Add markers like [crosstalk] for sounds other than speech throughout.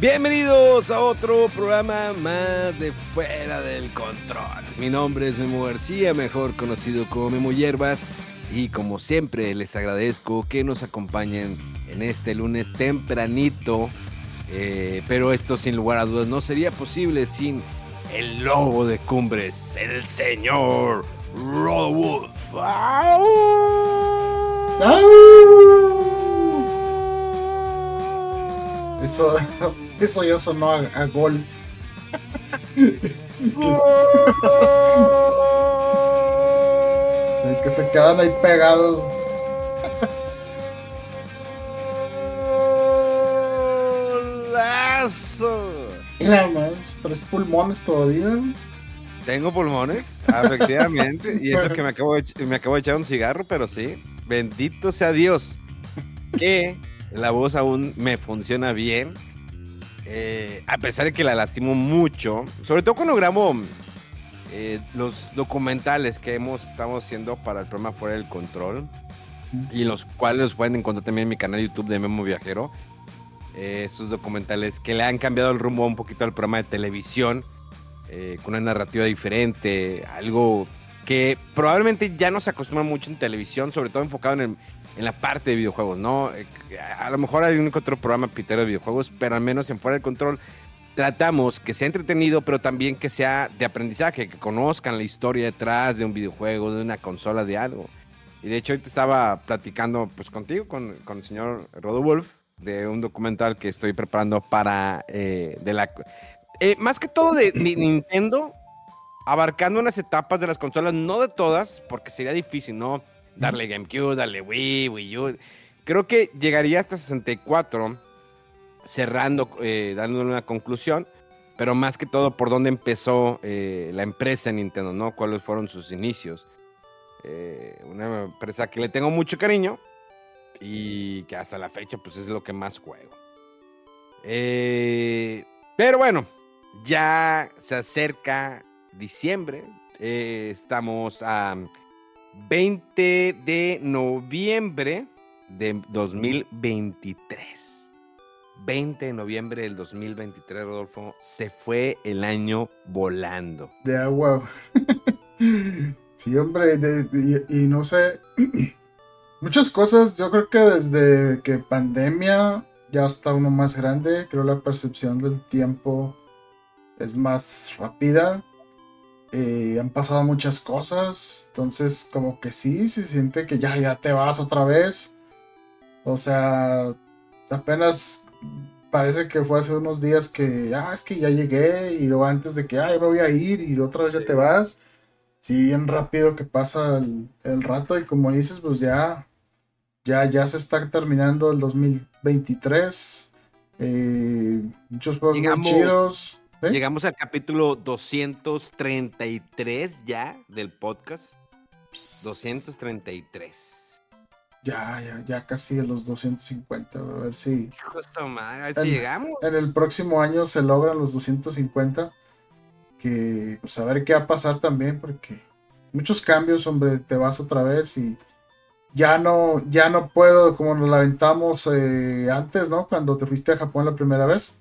Bienvenidos a otro programa más de Fuera del Control. Mi nombre es Memo García, mejor conocido como Memo Hierbas, y como siempre les agradezco que nos acompañen en este lunes tempranito, eh, pero esto sin lugar a dudas no sería posible sin el lobo de cumbres, el señor Rodolf. Eso, eso ya sonó a, a gol. [laughs] [laughs] Sí, que se quedan ahí pegados. ¡Golazo! Mira, más, tres pulmones todavía. Tengo pulmones, efectivamente. y eso que me acabo, de, me acabo de echar un cigarro, pero sí. Bendito sea Dios. Que la voz aún me funciona bien. Eh, a pesar de que la lastimo mucho. Sobre todo cuando grabo eh, los documentales que hemos estamos haciendo para el programa Fuera del Control. Y los cuales los pueden encontrar también en mi canal YouTube de Memo Viajero. Eh, estos documentales que le han cambiado el rumbo un poquito al programa de televisión eh, con una narrativa diferente, algo que probablemente ya no se acostumbra mucho en televisión, sobre todo enfocado en, el- en la parte de videojuegos, ¿no? Eh, A lo mejor hay un otro programa pitero de videojuegos, pero al menos en Fuera del Control tratamos que sea entretenido, pero también que sea de aprendizaje, que conozcan la historia detrás de un videojuego, de una consola, de algo. Y de hecho, ahorita estaba platicando pues contigo, con, con el señor Rodolf, de un documental que estoy preparando para eh, de la eh, más que todo de Ni- Nintendo, abarcando unas etapas de las consolas, no de todas, porque sería difícil, ¿no? Darle GameCube, darle Wii, Wii U. Creo que llegaría hasta 64, cerrando, eh, dándole una conclusión, pero más que todo por dónde empezó eh, la empresa Nintendo, ¿no? Cuáles fueron sus inicios. Eh, una empresa que le tengo mucho cariño y que hasta la fecha pues es lo que más juego. Pero bueno, ya se acerca diciembre. estamos a 20 de noviembre de 2023. 20 de noviembre del 2023, Rodolfo. Se fue el año volando. De agua. [laughs] sí, hombre, y no sé. [clears throat] Muchas cosas, yo creo que desde que pandemia ya está uno más grande, creo la percepción del tiempo es más rápida. Eh, han pasado muchas cosas, entonces como que sí, se siente que ya, ya te vas otra vez. O sea, apenas parece que fue hace unos días que, ah, es que ya llegué y luego antes de que, ah, ya me voy a ir y otra vez ya te vas. Sí, bien rápido que pasa el, el rato y como dices, pues ya, ya, ya se está terminando el 2023. eh, muchos juegos muy chidos. ¿Eh? Llegamos al capítulo 233 ya del podcast. 233. Ya, ya, ya casi a los 250. A ver si Hijo su madre, a ver si En- llegamos. en el próximo año se logran los 250. Que pues a ver qué va a pasar también, porque muchos cambios, hombre, te vas otra vez y ya no, ya no puedo, como nos la aventamos eh, antes, ¿no? Cuando te fuiste a Japón la primera vez,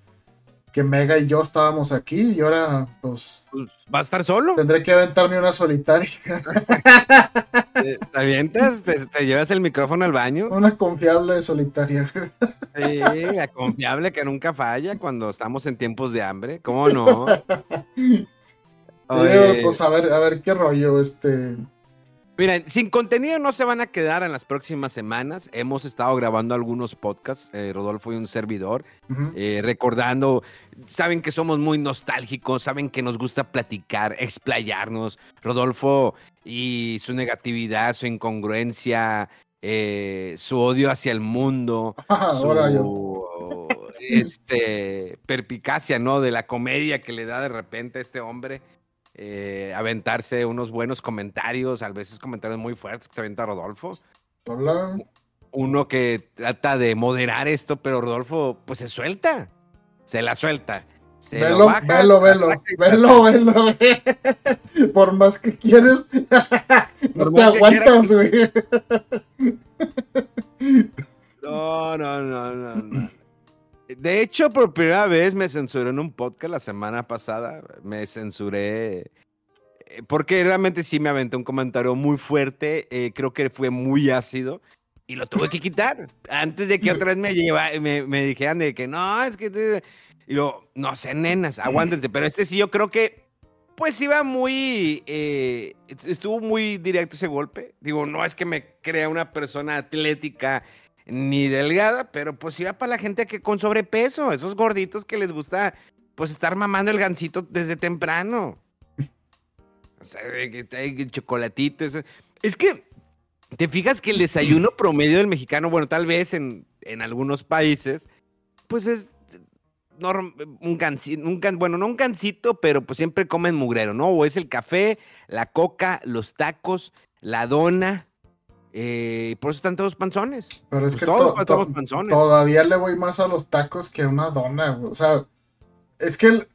que Mega y yo estábamos aquí y ahora pues Pues, ¿Va a estar solo? tendré que aventarme una solitaria, [laughs] ¿Te, te avientas? ¿Te, te llevas el micrófono al baño? una confiable solitaria. Sí, la confiable que nunca falla cuando estamos en tiempos de hambre. ¿Cómo no? [laughs] Digo, pues a ver, a ver qué rollo, este. Miren, sin contenido no se van a quedar en las próximas semanas. Hemos estado grabando algunos podcasts, eh, Rodolfo y un servidor, eh, recordando, saben que somos muy nostálgicos, saben que nos gusta platicar, explayarnos. Rodolfo y su negatividad, su incongruencia, eh, su odio hacia el mundo, [laughs] su este, perpicacia, ¿no? De la comedia que le da de repente a este hombre. Eh, aventarse unos buenos comentarios, a veces comentarios muy fuertes que se avienta Rodolfo. Hola. Uno que trata de moderar esto, pero Rodolfo, pues se suelta. Se la suelta. Se lo Velo, baja, velo, velo, velo, velo. [laughs] Por más que quieres, [laughs] no te aguantas, güey. No, no, no, no, no. De hecho, por primera vez me censuré en un podcast la semana pasada. Me censuré eh, porque realmente sí me aventé un comentario muy fuerte. eh, creo que fue muy ácido y lo tuve que quitar antes de que otra vez me, lleva, me, me dijeran de que no, es que... te-". Y yo, no sé, nenas, aguántense. Pero este sí, yo creo que pues iba muy, eh, estuvo muy directo ese golpe. Digo, no es que me crea una persona atlética ni delgada, pero pues iba para la gente que con sobrepeso, esos gorditos que les gusta pues estar mamando el gansito desde temprano. O sea, el chocolatito, eso. Es que te fijas que el desayuno promedio del mexicano, bueno, tal vez en, en algunos países, pues es un gansito, un gan- bueno, no un gansito, pero pues siempre comen mugrero, ¿no? O es el café, la coca, los tacos, la dona. Eh, por eso están todos panzones. Pero es Pues que todos to- panzones. todavía le voy más a los tacos que a una dona, güey. O sea, es que. el-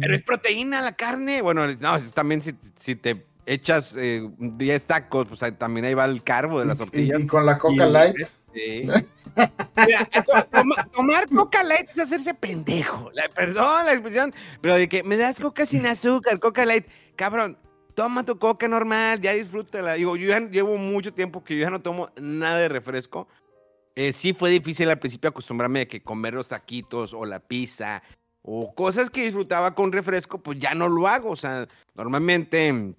Pero es proteína la carne. Bueno, no, también si, si te echas eh, 10 tacos, pues ahí también ahí va el carbo de las tortillas. Y, con la Coca Y- Light. Sí. [laughs] Mira, tomar coca light es hacerse pendejo. La- perdón la expresión, pero de que me das coca sin azúcar, coca light. Cabrón, toma tu coca normal, ya disfrútala. Digo, yo ya llevo mucho tiempo que yo ya no tomo nada de refresco. Eh, sí fue difícil al principio acostumbrarme a que comer los taquitos o la pizza o cosas que disfrutaba con refresco, pues ya no lo hago. O sea, normalmente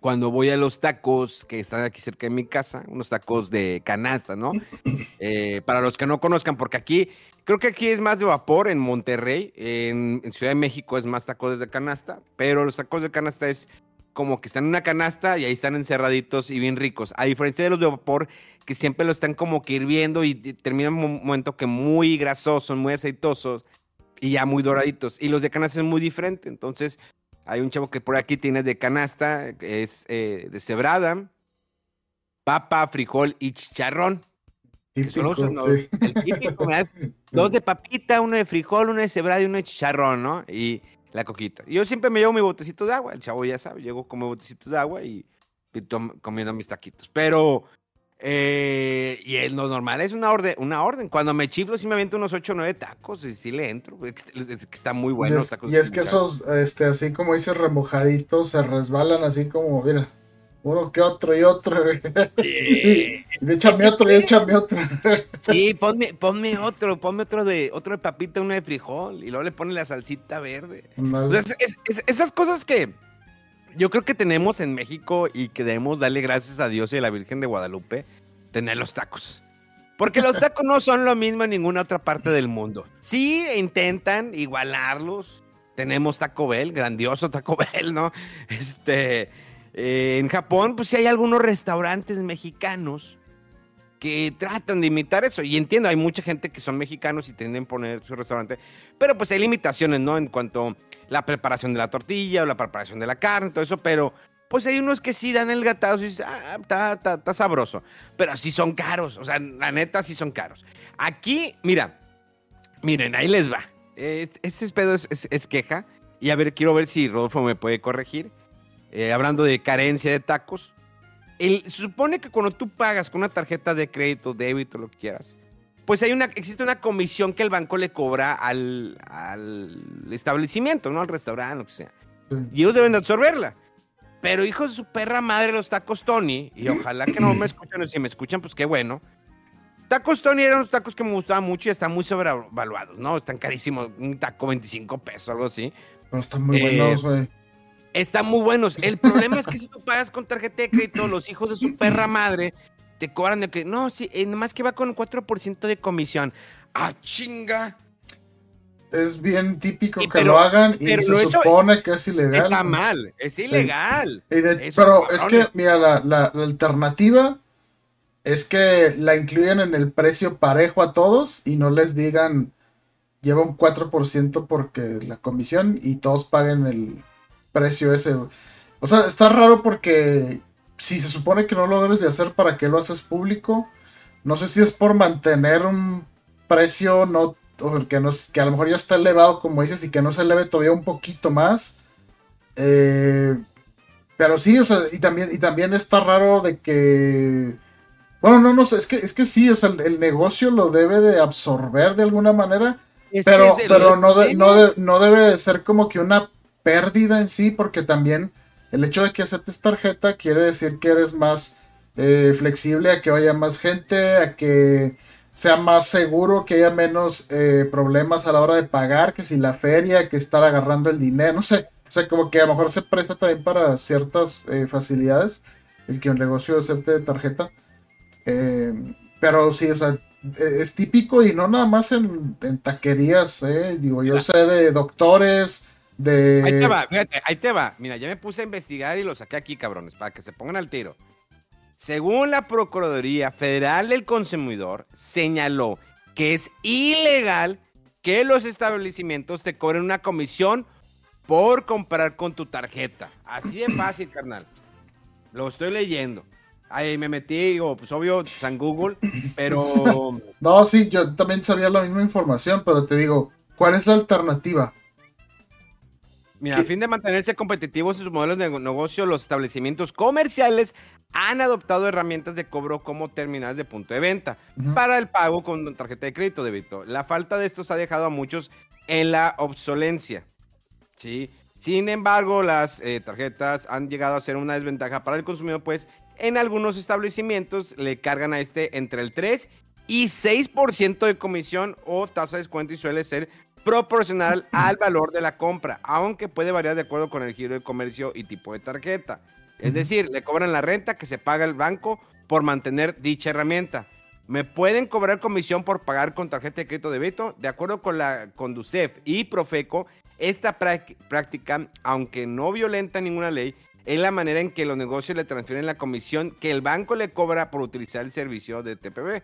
cuando voy a los tacos que están aquí cerca de mi casa, unos tacos de canasta, ¿no? [laughs] Eh, para los que no conozcan, porque aquí, creo que aquí es más de vapor en Monterrey, en, en Ciudad de México es más tacos de canasta, pero los tacos de canasta es como que están en una canasta y ahí están encerraditos y bien ricos. A diferencia de los de vapor, que siempre lo están como que hirviendo y y termina en un momento que muy grasosos, muy aceitosos y ya muy doraditos. Y los de canasta es muy diferente, entonces hay un chavo que por aquí tiene de canasta, que es eh, de cebrada, papa, frijol y chicharrón. son los- Típico, no, sí. El típico, dos de papita, uno de frijol, uno de cebrada y uno de chicharrón, ¿no? Y la coquita. Yo siempre me llevo mi botecito de agua, el chavo ya sabe, llego con mi botecito de agua y, comiendo mis taquitos. Pero, eh, y es lo normal, es una orden, una orden. Cuando me chiflo, sí me aviento unos 8 o 9 tacos y sí le entro. Es que, es están muy Y buenos los es, tacos. y es que esos, este, así como dices, remojaditos, se resbalan así como, mira, uno que otro y otro. Sí, [laughs] échame otro y échame otro. Sí, ponme, ponme otro, ponme otro de otro de papita, uno de frijol, y luego le ponen la salsita verde. Ándale. O sea, es- es- es- esas cosas que yo creo que tenemos en México y que debemos darle gracias a Dios y a la Virgen de Guadalupe, tener los tacos. Porque los [laughs] tacos no son lo mismo en ninguna otra parte del mundo. Sí intentan igualarlos. Tenemos Taco Bell, grandioso Taco [laughs] Bell, ¿no? Este, eh, en Japón, pues sí hay algunos restaurantes mexicanos que tratan de imitar eso. Y entiendo, hay mucha gente que son mexicanos y tienden a poner su restaurante, pero pues hay limitaciones, ¿no? En cuanto a la preparación de la tortilla o la preparación de la carne, todo eso, pero pues hay unos que sí dan el gatazo y dices, ah, está sabroso, pero sí son caros, o sea, la neta sí son caros. Aquí, mira, miren, ahí les va. Eh, Este pedo es, es- es queja, y a ver, quiero ver si Rodolfo me puede corregir. Eh, hablando de carencia de tacos, el- se supone que cuando tú pagas con una tarjeta de crédito, débito, lo que quieras, pues hay una, existe una comisión que el banco le cobra al, al establecimiento, ¿no? Al restaurante, lo que sea. Sí. Y ellos deben de absorberla. Pero hijos de su perra madre, los tacos Tony, y ojalá que no me [clears throat] escuchen, si me escuchan, pues qué bueno. Tacos Tony eran unos tacos que me gustaban mucho y están muy sobrevaluados, ¿no? Están carísimos, un taco 25 pesos, algo así. Pero están muy Eh, buenos, güey. Están muy buenos. El problema es que si tú pagas con tarjeta de crédito, los hijos de su perra madre te cobran de que, no, sí, eh, nomás que va con 4% de comisión. ¡Ah, chinga! Es bien típico que lo hagan y se supone que es ilegal. Está mal, es ilegal. pero es que, mira, la, la, alternativa es que la incluyan en el precio parejo a todos y no les digan lleva un 4% porque la comisión y todos paguen el precio ese. O sea, está raro porque si se supone que no lo debes de hacer, ¿para qué lo haces público? No sé si es por mantener un precio no que, no, que a lo mejor ya está elevado, como dices, y que no se eleve todavía un poquito más. Eh, pero sí, o sea, y también, y también está raro de que. Bueno, no, no sé, es que, es que sí, o sea, el, negocio lo debe de absorber de alguna manera. pero pero no, no, no debe de ser como que una pérdida en sí, porque también el hecho de que aceptes tarjeta quiere decir que eres más eh, flexible a que vaya más gente, a que sea más seguro, que haya menos eh, problemas a la hora de pagar, que si la feria, que estar agarrando el dinero, [laughs] no sé. O sea, como que a lo mejor se presta también para ciertas eh, facilidades el que un negocio acepte tarjeta. pero sí, o sea, e, es típico y no nada más en, en taquerías, Digo, yo sé de doctores, Ahí te va, fíjate, ahí te va. Mira, ya me puse a investigar y lo saqué aquí, cabrones, para que se pongan al tiro. Según la Procuraduría Federal del Consumidor, señaló que es ilegal que los establecimientos te cobren una comisión por comprar con tu tarjeta. Así de fácil, [coughs] carnal. Lo estoy leyendo. Ahí me metí, digo, pues obvio, San Google, pero... [laughs] no, sí, yo también sabía la misma información, pero te digo, ¿cuál es la alternativa? Mira, a fin de mantenerse competitivos en sus modelos de negocio, los establecimientos comerciales han adoptado herramientas de cobro como terminales de punto de venta para el pago con tarjeta de crédito débito. La falta de estos ha dejado a muchos en la obsolencia. ¿sí? Sin embargo, las eh, tarjetas han llegado a ser una desventaja para el consumidor, pues en algunos establecimientos le cargan a este entre el 3 y 6% de comisión o tasa de descuento y suele ser proporcional al valor de la compra, aunque puede variar de acuerdo con el giro de comercio y tipo de tarjeta. Es decir, le cobran la renta que se paga el banco por mantener dicha herramienta. Me pueden cobrar comisión por pagar con tarjeta de crédito de débito. De acuerdo con la Conducef y Profeco, esta práctica, aunque no violenta ninguna ley, es la manera en que los negocios le transfieren la comisión que el banco le cobra por utilizar el servicio de TPB.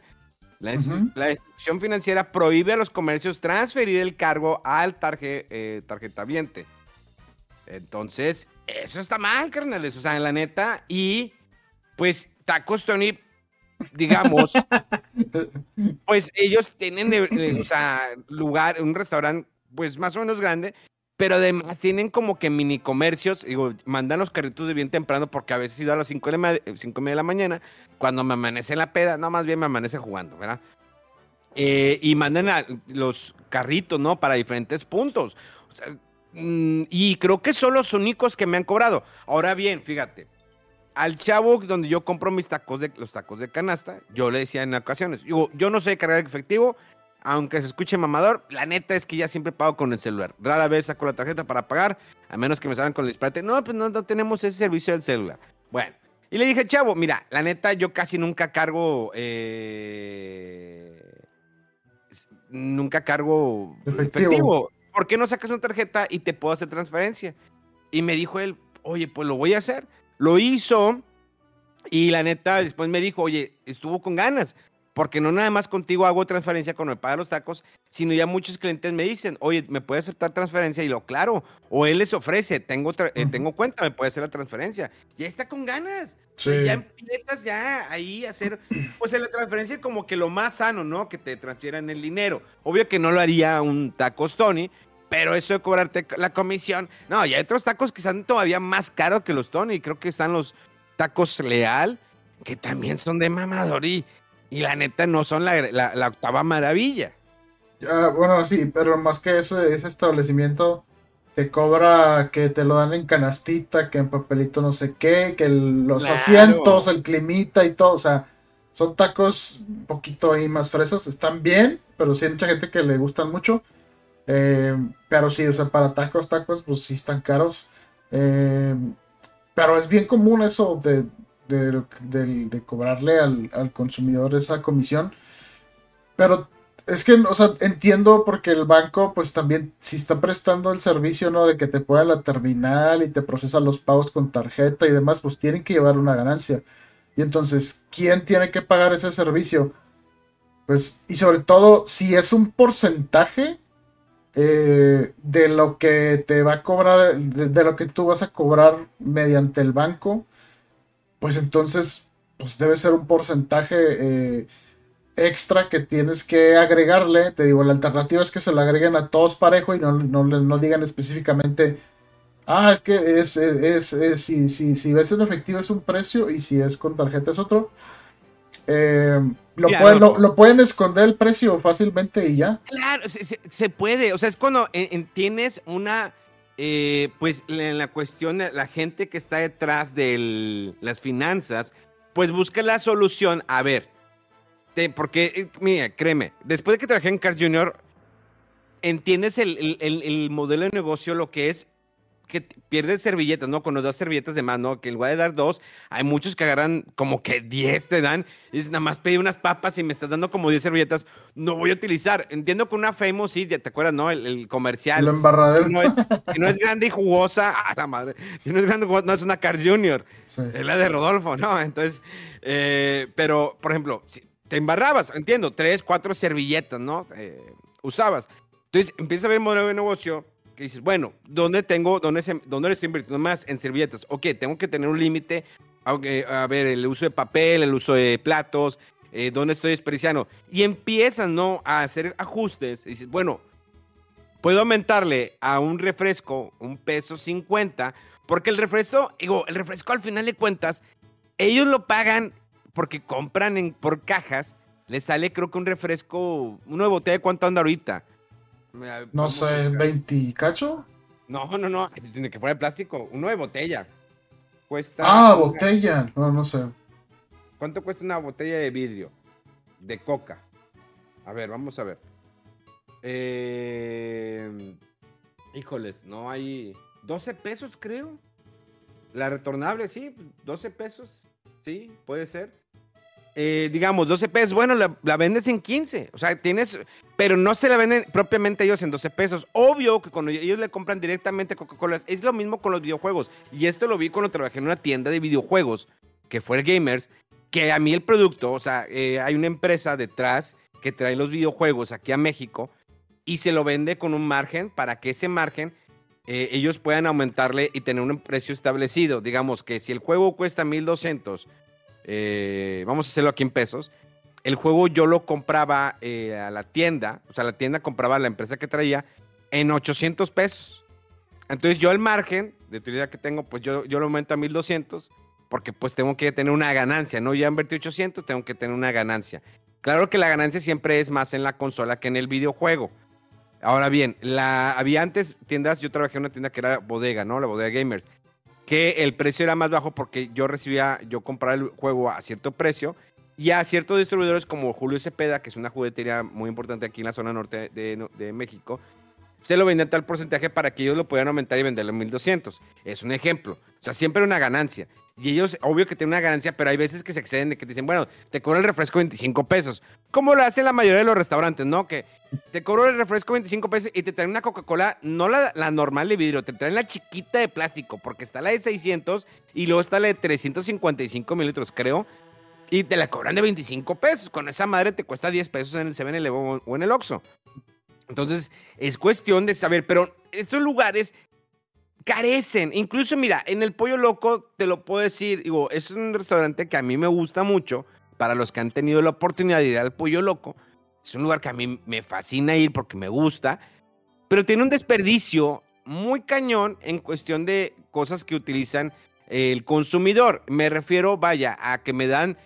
La, institución financiera prohíbe a los comercios transferir el cargo al tarje, eh, tarjetaviente. Entonces, eso está mal, carnales. O sea, en la neta. Y pues Tacos Tony, digamos, [laughs] pues ellos tienen, o sea, lugar, un restaurante, pues más o menos grande, pero además tienen como que mini comercios, digo, mandan los carritos de bien temprano porque a veces he ido a las 5 de, media de la mañana, cuando me amanece la peda, no, más bien me amanece jugando, ¿verdad? Eh, y mandan los carritos, ¿no? Para diferentes puntos. Mm, y creo que son los únicos que me han cobrado. Ahora bien, fíjate, al chavo donde yo compro mis tacos de los tacos de canasta, yo le decía en ocasiones, digo, yo no sé cargar efectivo, aunque se escuche mamador, la neta es que ya siempre pago con el celular. Rara vez saco la tarjeta para pagar, a menos que me salgan con el disparate. No, pues no, tenemos ese servicio del celular. Bueno, y le dije, chavo, mira, la neta, yo casi nunca cargo. Eh, nunca cargo efectivo. ¿Por qué no sacas una tarjeta y te puedo hacer transferencia? Y me dijo él, oye, pues lo voy a hacer. Lo hizo. Y la neta, después me dijo, oye, estuvo con ganas porque no nada más contigo hago transferencia cuando me pagan los tacos, sino ya muchos clientes me dicen, oye, ¿me puede aceptar transferencia? Y lo claro, o él les ofrece, tengo, eh, tengo cuenta, me puede hacer la transferencia. Ya está con ganas. Ya empiezas ya ahí a hacer, pues la transferencia como que lo más sano, ¿no? Que te transfieran el dinero. Obvio que no lo haría un tacos Tony, pero eso de cobrarte la comisión, no, y hay otros tacos que están todavía más caros que los Tony, creo que están los tacos Leal, que también son de mamador y y la neta no son la, octava maravilla. bueno, sí, pero más que eso, ese establecimiento te cobra que te lo dan en canastita, que en papelito no sé qué, que los asientos, el climita y todo, o sea, son tacos un poquito ahí más fresas, están bien, pero sí hay mucha gente que le gustan mucho. Eh, pero sí, o sea, para tacos, tacos, pues sí están caros. Eh, pero es bien común eso de, de, cobrarle al, al, consumidor esa comisión. Pero es que, o sea, entiendo porque el banco, pues también, si está prestando el servicio, ¿no? De que te pueda la terminal y te procesa los pagos con tarjeta y demás, pues tienen que llevar una ganancia. Y entonces, ¿quién tiene que pagar ese servicio? Pues, y sobre todo, si es un porcentaje eh, de lo que te va a cobrar, de, lo que tú vas a cobrar mediante el banco, pues entonces, pues debe ser un porcentaje eh, extra que tienes que agregarle. Te digo, la alternativa es que se lo agreguen a todos parejo y no, no, no digan específicamente, ah, es que es, es, es, si, si, si ves en efectivo es un precio y si es con tarjeta es otro. Eh, lo, pueden, esconder el precio fácilmente y ya. Claro, se, puede. O sea, es cuando tienes una. Eh, pues en la cuestión, la gente que está detrás de las finanzas, pues busca la solución. A ver, porque, eh, mira, créeme, después de que trabajé en Cars Junior, entiendes el modelo de negocio, lo que es que pierdes servilletas, ¿no? Con los dos servilletas de más, ¿no? Que en lugar de dar dos, hay muchos que agarran como que diez te dan. Y dices, nada más pedí unas papas y me estás dando como diez servilletas. No voy a utilizar. Entiendo que una Famous, sí, te acuerdas, ¿no? El, comercial. Lo embarradero. No es, no es grande y jugosa. ¡Ah, la madre! Si no es grande y jugosa, no es una Cars Junior. Es la de Rodolfo, ¿no? Entonces, eh, pero, por ejemplo, si te embarrabas, entiendo, tres, cuatro servilletas, ¿no? Eh, usabas. Entonces, empieza a ver modelo de negocio que dices, bueno, ¿dónde tengo, dónde, se, dónde le estoy invirtiendo más? En servilletas. Ok, tengo que tener un límite. A ver, el uso de papel, el uso de platos, eh, dónde estoy desperdiciando. Y empiezan, ¿no? A hacer ajustes. Y dices, bueno, puedo aumentarle a un refresco un peso 50, porque el refresco, digo, el refresco al final de cuentas, ellos lo pagan porque compran en, por cajas. Les sale, creo que un refresco, de botella, ¿cuánto anda ahorita? No sé, ¿20 cacho? No, no, no, tiene que poner plástico, uno de botella. Cuesta. Ah, botella, no, no sé. ¿Cuánto cuesta una botella de vidrio? De coca. A ver, vamos a ver. Eh... Híjoles, no hay. 12 pesos, creo. La retornable, sí, 12 pesos. Sí, puede ser. Eh, digamos, 12 pesos, bueno, la, vendes en 15. O sea, tienes, pero no se la venden propiamente ellos en 12 pesos. Obvio que cuando ellos le compran directamente Coca-Cola, es lo mismo con los videojuegos. Y esto lo vi cuando trabajé en una tienda de videojuegos, que fue Gamers, que a mí el producto, o sea, eh, hay una empresa detrás que trae los videojuegos aquí a México y se lo vende con un margen para que ese margen eh, ellos puedan aumentarle y tener un precio establecido. Digamos que si el juego cuesta 1200 eh, vamos a hacerlo aquí en pesos, el juego yo lo compraba eh, a la tienda, o sea, la tienda compraba a la empresa que traía en 800 pesos. Entonces yo el margen de utilidad que tengo, pues yo, yo lo aumento a 1200 porque pues tengo que tener una ganancia, ¿no? Ya invertí 800, tengo que tener una ganancia. Claro que la ganancia siempre es más en la consola que en el videojuego. Ahora bien, la, había antes tiendas, yo trabajé en una tienda que era bodega, ¿no? La bodega gamers que el precio era más bajo porque yo recibía, yo compraba el juego a cierto precio y a ciertos distribuidores como Julio Cepeda, que es una juguetería muy importante aquí en la zona norte de, México, se lo vendían tal porcentaje para que ellos lo pudieran aumentar y venderlo en 1200. Es un ejemplo. O sea, siempre una ganancia. Y ellos, obvio que tienen una ganancia, pero hay veces que se exceden de que te dicen, bueno, te cobro el refresco 25 pesos. Como lo hacen la mayoría de los restaurantes, ¿no? Que te cobro el refresco 25 pesos y te traen una Coca-Cola, no la, normal de vidrio, te traen la chiquita de plástico, porque está la de 600 y luego está la de 355 mililitros, creo. Y te la cobran de 25 pesos. Con esa madre te cuesta 10 pesos en el 7-Eleven o en el Oxxo. Entonces, es cuestión de saber, pero estos lugares carecen. Incluso, mira, en el Pollo Loco, te lo puedo decir, digo, es un restaurante que a mí me gusta mucho, para los que han tenido la oportunidad de ir al Pollo Loco. Es un lugar que a mí me fascina ir porque me gusta, pero tiene un desperdicio muy cañón en cuestión de cosas que utilizan el consumidor. Me refiero, vaya, a que me dan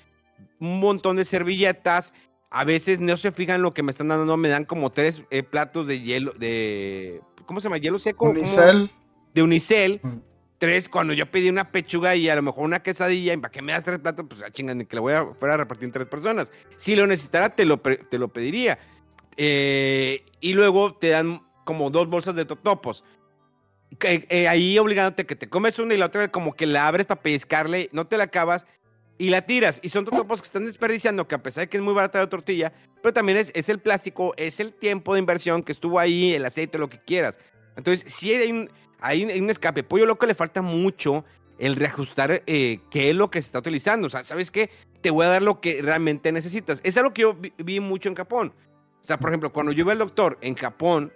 un montón de servilletas. A veces no se fijan lo que me están dando, me dan como tres eh, platos de hielo, de. ¿Cómo se llama? Hielo seco. Unicel. De unicel. Mm tres, cuando yo pedí una pechuga y a lo mejor una quesadilla, ¿y para qué me das tres platos? Pues a ah, chingan, que lo voy a fuera a repartir en tres personas. Si lo necesitara, te lo, te lo pediría. Eh, y luego te dan como dos bolsas de totopos. eh, ahí obligándote que te comes una y la otra como que la abres para pescarle, no te la acabas y la tiras. Y son totopos que están desperdiciando, que a pesar de que es muy barata la tortilla, pero también es, es el plástico, es el tiempo de inversión que estuvo ahí, el aceite, lo que quieras. Entonces, si hay un, hay un, escape. Pollo loco le falta mucho el reajustar eh, qué es lo que se está utilizando. O sea, ¿sabes qué? Te voy a dar lo que realmente necesitas. Es algo que yo vi, mucho en Japón. O sea, por ejemplo, cuando yo iba al doctor en Japón,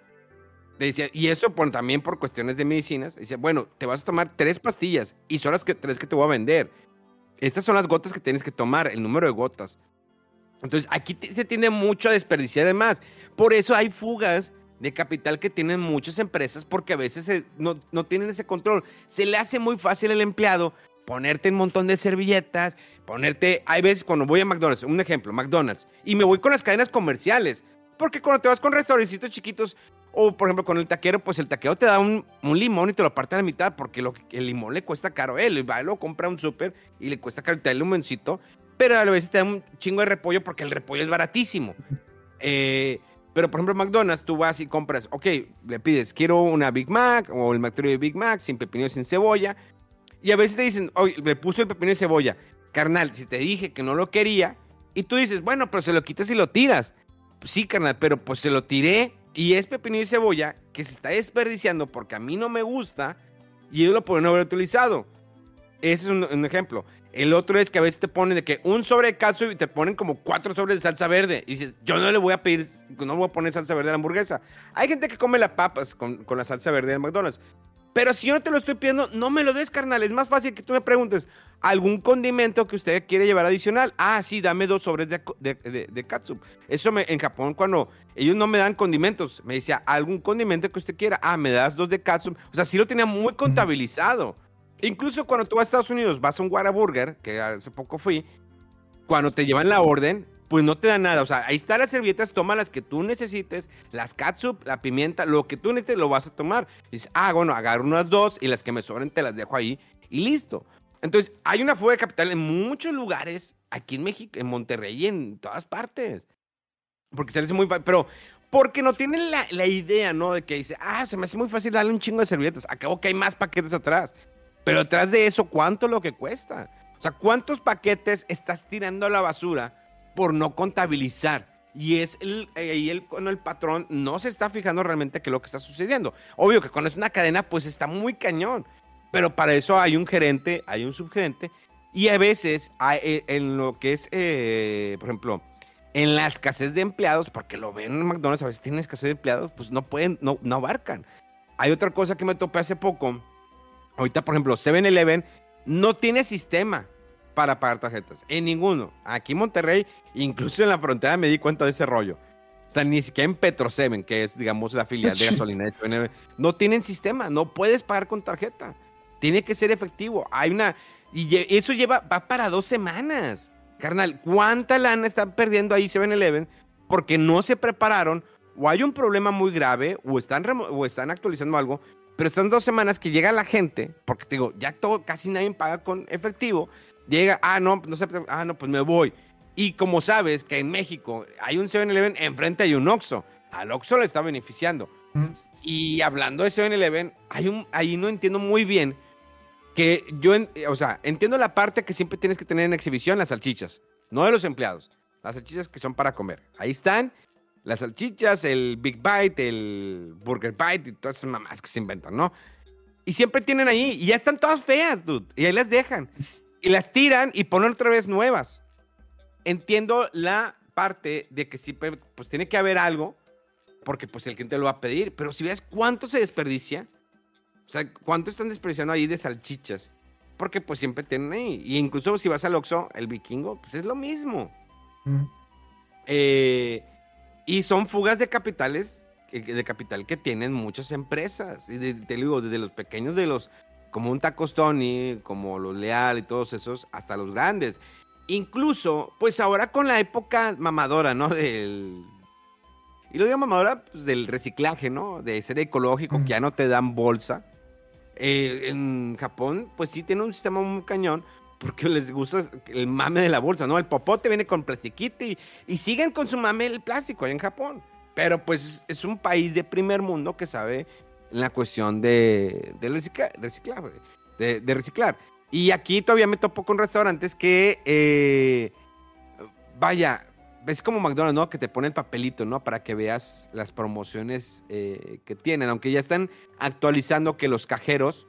decía, y eso por, también por cuestiones de medicinas, dice, bueno, te vas a tomar tres pastillas y son las que, tres que te voy a vender. Estas son las gotas que tienes que tomar, el número de gotas. Entonces, aquí se tiende mucho a desperdiciar además. Por eso hay fugas de capital que tienen muchas empresas porque a veces no, no, tienen ese control. Se le hace muy fácil al empleado ponerte un montón de servilletas, ponerte, hay veces cuando voy a McDonald's, un ejemplo, McDonald's, y me voy con las cadenas comerciales, porque cuando te vas con restaurancitos chiquitos, o por ejemplo con el taquero, pues el taquero te da un, limón y te lo parte a la mitad, porque lo, el limón le cuesta caro él, va, lo compra un súper y le cuesta caro el limoncito, pero a veces te da un chingo de repollo porque el repollo es baratísimo. Eh, pero, por ejemplo, McDonald's, tú vas y compras, ok, le pides, quiero una Big Mac o el McTrio de Big Mac sin pepino y sin cebolla. Y a veces te dicen, oye, le puso el pepino y cebolla. Carnal, si te dije que no lo quería, y tú dices, bueno, pero se lo quitas y lo tiras. Pues sí, carnal, pero pues se lo tiré y es pepino y cebolla que se está desperdiciando porque a mí no me gusta y ellos lo pueden haber utilizado. Ese es un ejemplo. El otro es que a veces te ponen de que un sobre de calcio y te ponen como cuatro sobres de salsa verde. Y dices, yo no le voy a pedir, no voy a poner salsa verde a la hamburguesa. Hay gente que come las papas con, con la salsa verde de McDonald's. Pero si yo no te lo estoy pidiendo, no me lo des, carnal. Es más fácil que tú me preguntes, ¿algún condimento que usted quiere llevar adicional? Ah, sí, dame dos sobres de, de, de, katsup. Eso me, en Japón, cuando ellos no me dan condimentos, me decía, ¿algún condimento que usted quiera? Ah, me das dos de katsup. O sea, sí lo tenía muy contabilizado. Incluso cuando tú vas a Estados Unidos, vas a un Whataburger, que hace poco fui, cuando te llevan la orden, pues no te dan nada. O sea, ahí están las servilletas, toma las que tú necesites, las catsup, la pimienta, lo que tú necesites lo vas a tomar. dices, ah, bueno, agarro unas dos y las que me sobren te las dejo ahí y listo. Entonces, hay una fuga de capital en muchos lugares, aquí en México, en Monterrey en todas partes. Porque se les hace muy fácil, pero porque no tienen la, la, idea, ¿no? De que dice, ah, se me hace muy fácil darle un chingo de servilletas. Acabo que hay más paquetes atrás. Pero detrás de eso, ¿cuánto es lo que cuesta? O sea, ¿cuántos paquetes estás tirando a la basura por no contabilizar? Y es el, y el, cuando el patrón no se está fijando realmente qué es lo que está sucediendo. Obvio que cuando es una cadena, pues está muy cañón. Pero para eso hay un gerente, hay un subgerente. Y a veces, eh, en lo que es, eh, por ejemplo, en la escasez de empleados, porque lo ven en McDonald's, a veces tienen escasez de empleados, pues no pueden, no, no abarcan. Hay otra cosa que me topé hace poco Ahorita, por ejemplo, 7-Eleven no tiene sistema para pagar tarjetas. En ninguno. Aquí en Monterrey, incluso en la frontera me di cuenta de ese rollo. O sea, ni siquiera en Petro 7, que es, digamos, la filial de [laughs] gasolina de 7 no tienen sistema. No puedes pagar con tarjeta. Tiene que ser efectivo. Hay una. Y eso lleva. Va para dos semanas. Carnal, ¿cuánta lana están perdiendo ahí 7-Eleven? Porque no se prepararon. O hay un problema muy grave. O están, o están actualizando algo pero están dos semanas que llega la gente, porque te digo, ya todo, casi nadie paga con efectivo. Llega, ah, no, no ah, no, pues me voy. Y como sabes que en México hay un 7-Eleven, enfrente hay un Oxxo. Al Oxxo le está beneficiando. Y hablando de 7-Eleven, hay un, ahí no entiendo muy bien que yo, o sea, entiendo la parte que siempre tienes que tener en exhibición las salchichas, no de los empleados. Las salchichas que son para comer. Ahí están las salchichas, el Big Bite, el Burger Bite y todas esas mamás que se inventan, ¿no? Y siempre tienen ahí, y ya están todas feas, dude, y ahí las dejan. Y las tiran y ponen otra vez nuevas. Entiendo la parte de que sí, pues tiene que haber algo, porque pues el cliente lo va a pedir, pero si ves cuánto se desperdicia, o sea, cuánto están desperdiciando ahí de salchichas, porque pues siempre tienen ahí, y incluso si vas al Oxxo, el vikingo, pues es lo mismo. Eh y son fugas de capitales, de capital que tienen muchas empresas. Y te digo, desde los pequeños de los, como un Taco Tony, como los Leal y todos esos, hasta los grandes. Incluso, pues ahora con la época mamadora, ¿no? Del... Y lo digo mamadora, pues del reciclaje, ¿no? De ser ecológico, que ya no te dan bolsa. Eh, en Japón, pues sí tiene un sistema muy cañón, porque [laughs] les gusta el mame de la bolsa, ¿no? El popote viene con plastiquito y, siguen con su mame el plástico allá en Japón. Pero pues es un país de primer mundo que sabe en la cuestión de, de reciclar, reciclar de, de, reciclar. Y aquí todavía me topo con restaurantes que, eh, vaya, es como McDonald's, ¿no? Que te pone el papelito, ¿no? Para que veas las promociones eh, que tienen, aunque ya están actualizando que los cajeros,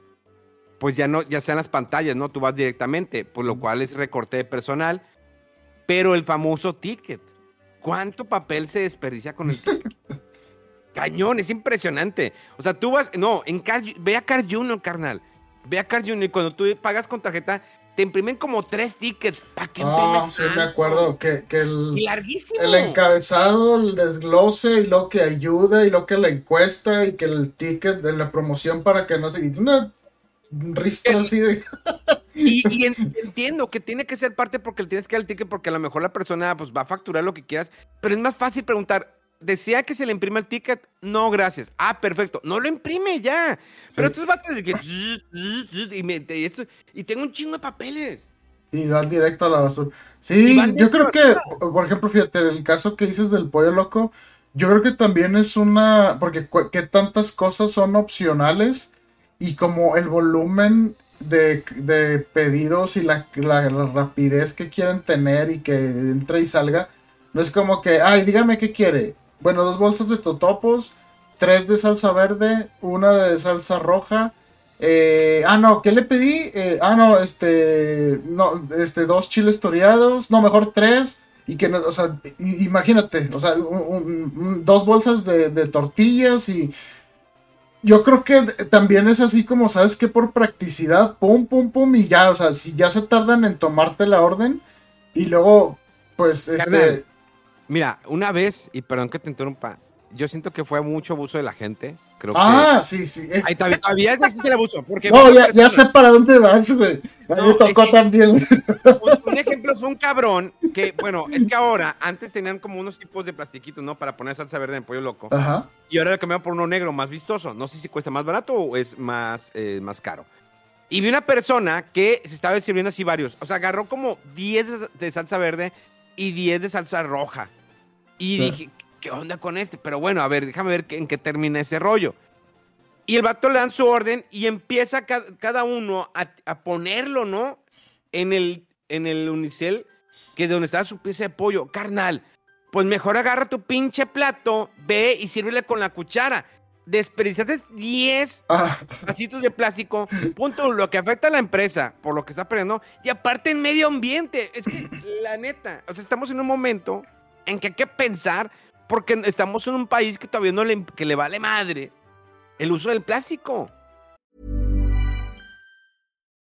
pues ya no, ya sean las pantallas, ¿no? Tú vas directamente, por lo cual es recorte de personal, pero el famoso ticket. ¿Cuánto papel se desperdicia con el ticket? [laughs] Cañón, es impresionante. O sea, tú vas, no, en Car, ve a Car Junior, carnal. Ve a Car Junior y cuando tú pagas con tarjeta, te imprimen como tres tickets. ¿Para qué Ah, sí, me acuerdo que, que el, larguísimo. el encabezado, el desglose y lo que ayuda y lo que la encuesta y que el ticket de la promoción para que no se una ristra así de... [laughs] Y, y en- [laughs] entiendo que tiene que ser parte porque le tienes que dar el ticket porque a lo mejor la persona pues va a facturar lo que quieras, pero es más fácil preguntar, ¿desea que se le imprima el ticket? No, gracias. Ah, perfecto. No lo imprime ya. Pero Sí. estos vatos de que... Y, me- y esto- y tengo un chingo de papeles. Y van directo a la basura. Sí, yo creo que, por ejemplo, fíjate, el caso que dices del pollo loco, yo creo que también es una, porque que tantas cosas son opcionales y como el volumen de, de pedidos y la, la- la rapidez que quieren tener y que entre y salga, no es como que, ay, dígame qué quiere. Bueno, dos bolsas de totopos, tres de salsa verde, una de salsa roja. Eh, ah, no, ¿qué le pedí? Eh, ah, no, este, no, este, dos chiles toreados, no, mejor tres, y que, no, o sea, imagínate, o sea, un- un- un- dos bolsas de, de tortillas y yo creo que también es así como, ¿sabes qué? Por practicidad, pum, pum, pum, y ya, o sea, si ya se tardan en tomarte la orden y luego, pues, este, Mira, una vez, y perdón que te interrumpa, yo siento que fue mucho abuso de la gente. Creo ah, sí, sí, es- que... Ahí todavía, todavía existe el abuso. Porque no, ya, ya sé para dónde vas, güey, a mí No, me tocó es que- también. Un, un ejemplo fue un cabrón que, bueno, es que ahora, antes tenían como unos tipos de plastiquitos, ¿no? Para poner salsa verde en pollo loco. Ajá. Y ahora lo cambiaron por uno negro, más vistoso. No sé si cuesta más barato o es más, eh, más caro. Y vi una persona que se estaba sirviendo así varios. O sea, agarró como 10 de- de salsa verde y 10 de salsa roja. Y Claro. dije, ¿qué onda con este? Pero bueno, a ver, déjame ver en qué termina ese rollo. Y el vato le dan su orden y empieza ca- cada uno a, a ponerlo, ¿no? En el, en el unicel, que de donde está su pieza de pollo. Carnal, pues mejor agarra tu pinche plato, ve y sírvele con la cuchara. Desperdiciaste 10 Ah, vasitos de plástico, punto, lo que afecta a la empresa, por lo que está perdiendo, y aparte en medio ambiente. Es que, la neta, o sea, estamos en un momento en que hay que pensar, porque estamos en un país que todavía no le, que le vale madre el uso del plástico.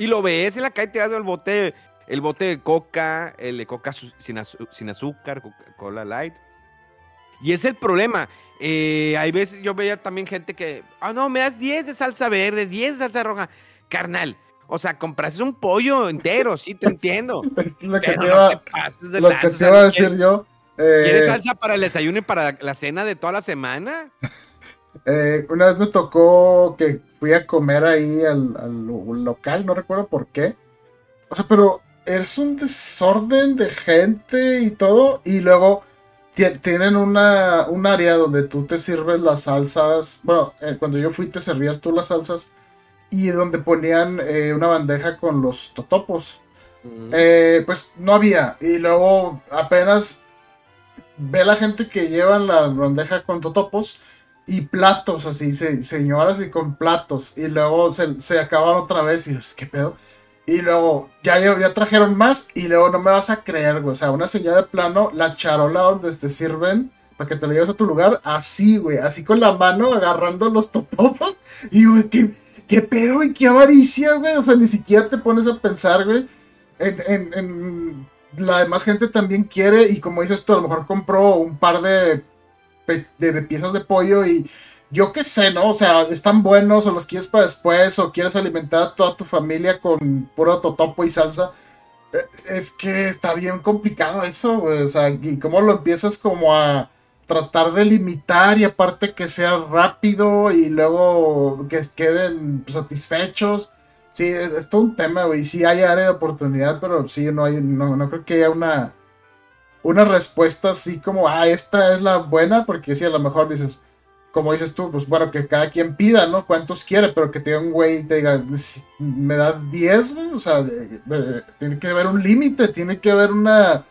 Y lo ves en la calle tirado el bote, el bote de coca, el de coca sin, azúcar, Coca-Cola Light. Y es el problema. Eh, hay veces yo veía también gente que, ah, no, me das 10 de salsa verde, 10 de salsa roja. Carnal, o sea, compraste un pollo entero, sí, te [laughs] entiendo. lo que te no iba, te pases de lo que o te sea, iba a ¿quieres- decir yo. eh, ¿Quieres salsa para el desayuno y para la cena de toda la semana? [laughs] Eh, una vez me tocó que fui a comer ahí al, al lo- local, no recuerdo por qué. O sea, pero es un desorden de gente y todo. Y luego ti- tienen una, un área donde tú te sirves las salsas. Bueno, eh, cuando yo fui te servías tú las salsas. Y donde ponían eh, una bandeja con los totopos. Eh, pues no había. Y luego apenas ve la gente que llevan la bandeja con totopos y platos así, se- señoras y con platos. Y luego se, se acaban otra vez y ¿qué pedo? Y luego ya, ya trajeron más y luego no me vas a creer, güey. O sea, una señal de plano, la charola donde te sirven para que te lo lleves a tu lugar, así, güey, así con la mano agarrando los totopos. Y, güey, ¿qué, qué pedo, güey? ¿Qué avaricia, güey? O sea, ni siquiera te pones a pensar, güey. En, en- en- la demás gente también quiere y como dices tú, a lo mejor compró un par de de piezas de pollo y yo qué sé, ¿no? O sea, están buenos o los quieres para después o quieres alimentar a toda tu familia con puro totopo y salsa. Eh, es que está bien complicado eso, güey. O sea, y cómo lo empiezas como a tratar de limitar y aparte que sea rápido y luego que queden satisfechos. Sí, es, todo un tema, güey. Sí hay área de oportunidad, pero sí, no hay, no, no creo que haya una, una respuesta así como, ah, esta es la buena, porque sí, a lo mejor dices, como dices tú, pues bueno, que cada quien pida, ¿no? Cuántos quiere, pero que tenga un güey te diga, me da 10, o sea, tiene que haber un límite, tiene que haber una,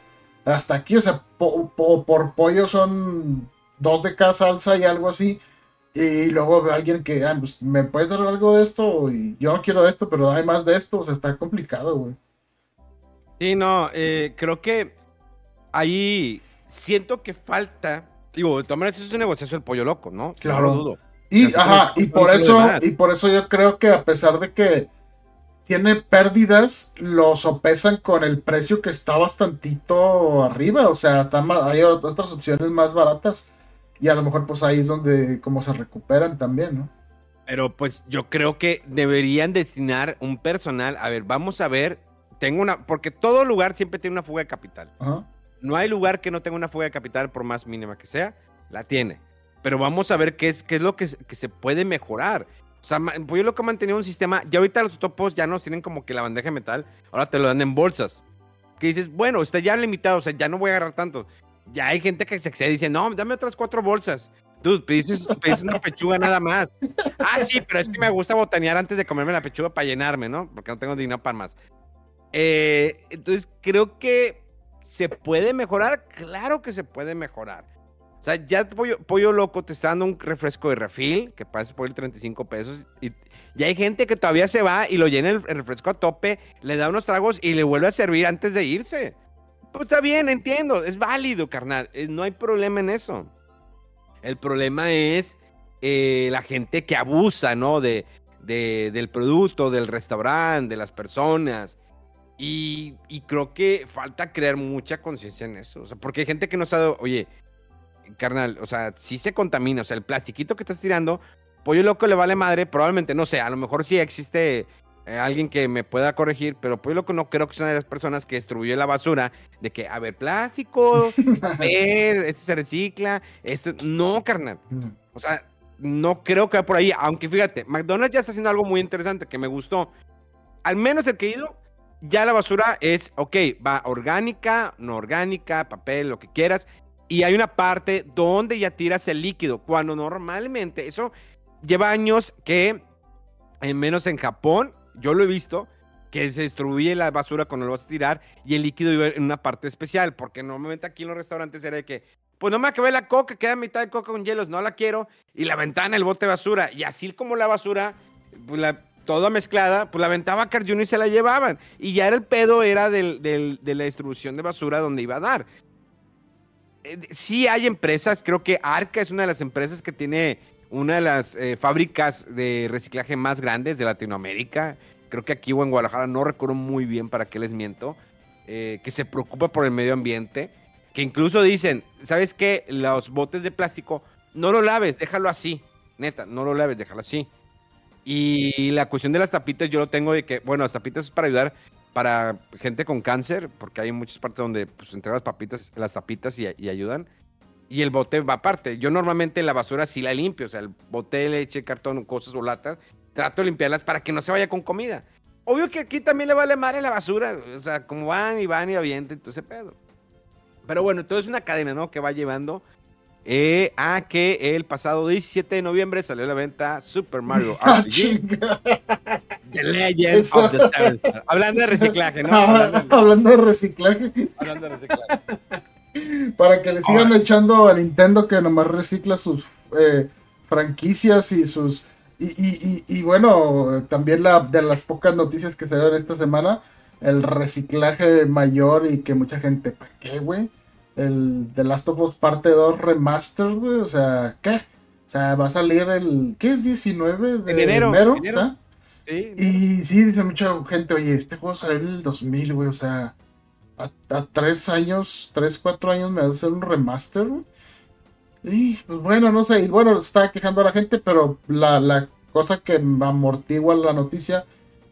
hasta aquí, o sea, por pollo son dos de cada salsa y algo así, y luego alguien que, ah, pues, ¿me puedes dar algo de esto? Y yo no quiero de esto, pero hay más de esto, o sea, está complicado, güey. Sí, no, eh, creo que ahí siento que falta Digo, de todas maneras, es un negocio el pollo loco, ¿no? Claro. dudo. Y, ajá, y por eso, y por eso yo creo que a pesar de que tiene pérdidas, lo sopesan con el precio que está bastantito arriba. O sea, está hay otras opciones más baratas. Y a lo mejor, pues ahí es donde como se recuperan también, ¿no? Pero pues yo creo que deberían destinar un personal. A ver, vamos a ver. Tengo una. Porque todo lugar siempre tiene una fuga de capital. Ajá. No hay lugar que no tenga una fuga de capital, por más mínima que sea, la tiene. Pero vamos a ver qué es, qué es lo que, se puede mejorar. O sea, pues yo lo que he mantenido un sistema, ya ahorita los topos ya no tienen como que la bandeja de metal, ahora te lo dan en bolsas. Que dices, bueno, está ya limitado, o sea, ya no voy a agarrar tanto. Ya hay gente que se excede y dice, no, dame otras cuatro bolsas. Tú pides, una pechuga nada más. Ah, sí, pero es que me gusta botanear antes de comerme la pechuga para llenarme, ¿no? Porque no tengo dinero para más. Eh, entonces, creo que ¿Se puede mejorar? Claro que se puede mejorar. O sea, ya Pollo, pollo Loco te está dando un refresco de refil que pasa por el 35 pesos. Y, y, hay gente que todavía se va y lo llena el, refresco a tope, le da unos tragos y le vuelve a servir antes de irse. Pues está bien, entiendo, es válido, carnal. Eh, no hay problema en eso. El problema es eh, la gente que abusa, ¿no? De, de, del producto, del restaurante, de las personas. Y, creo que falta crear mucha conciencia en eso. O sea, porque hay gente que no sabe, oye, carnal, o sea, si se contamina, o sea, el plastiquito que estás tirando, pollo loco le vale madre, probablemente, no sé, a lo mejor sí existe eh, alguien que me pueda corregir, pero pollo loco no creo que sea una de las personas que destruyó la basura, de que, a ver, plástico, [laughs] a ver, esto se recicla, esto, no, carnal. O sea, no creo que va por ahí, aunque fíjate, McDonald's ya está haciendo algo muy interesante que me gustó. Al menos el que he ido, ya la basura es, ok, va orgánica, no orgánica, papel, lo que quieras. Y hay una parte donde ya tiras el líquido, cuando normalmente eso lleva años que, en menos en Japón, yo lo he visto, que se destruye la basura cuando lo vas a tirar y el líquido iba en una parte especial, porque normalmente aquí en los restaurantes era de que, pues no me acabé la coca, queda mitad de coca con hielos, no la quiero, y la ventana, el bote de basura, y así como la basura, pues la toda mezclada, pues la aventaba Carl y se la llevaban. Y ya era el pedo, era de la distribución de basura donde iba a dar. Eh, sí hay empresas, creo que Arca es una de las empresas que tiene una de las eh, fábricas de reciclaje más grandes de Latinoamérica. Creo que aquí o en Guadalajara, no recuerdo muy bien para qué les miento, eh, que se preocupa por el medio ambiente, que incluso dicen, ¿sabes qué? Los botes de plástico, no lo laves, déjalo así. Neta, no lo laves, déjalo así. Y la cuestión de las tapitas, yo lo tengo de que, bueno, las tapitas es para ayudar para gente con cáncer, porque hay muchas partes donde pues entregan las papitas, las tapitas y, ayudan. Y el bote va aparte. Yo normalmente la basura sí la limpio, o sea, el bote, leche, cartón, cosas o latas, trato de limpiarlas para que no se vaya con comida. Obvio que aquí también le vale madre la basura, o sea, como van y van y avienten, entonces pedo. Pero bueno, todo es una cadena, ¿no? Que va llevando eh, a que el pasado 17 de noviembre salió a la venta Super Mario [laughs] ah, RPG. The Legend of the Seven. Hablando de reciclaje, ¿no? Hablando de, reciclaje. Hablando de reciclaje. Para que le sigan echando a Nintendo que nomás recicla sus eh, franquicias y sus. Y, bueno, también la, de las pocas noticias que se dieron esta semana, el reciclaje mayor y que mucha gente, ¿para qué, güey? El The Last of Us Parte 2 Remastered, güey. O sea, ¿qué? O sea, va a salir el. ¿Qué es 19 de enero? enero, Sí, y sí, dice mucha gente, oye, este juego salió en el 2000, güey. O sea, a, tres años, tres, cuatro años me va a hacer un remaster, güey. Y pues bueno, no sé, y bueno, está quejando a la gente, pero la, la cosa que amortigua la noticia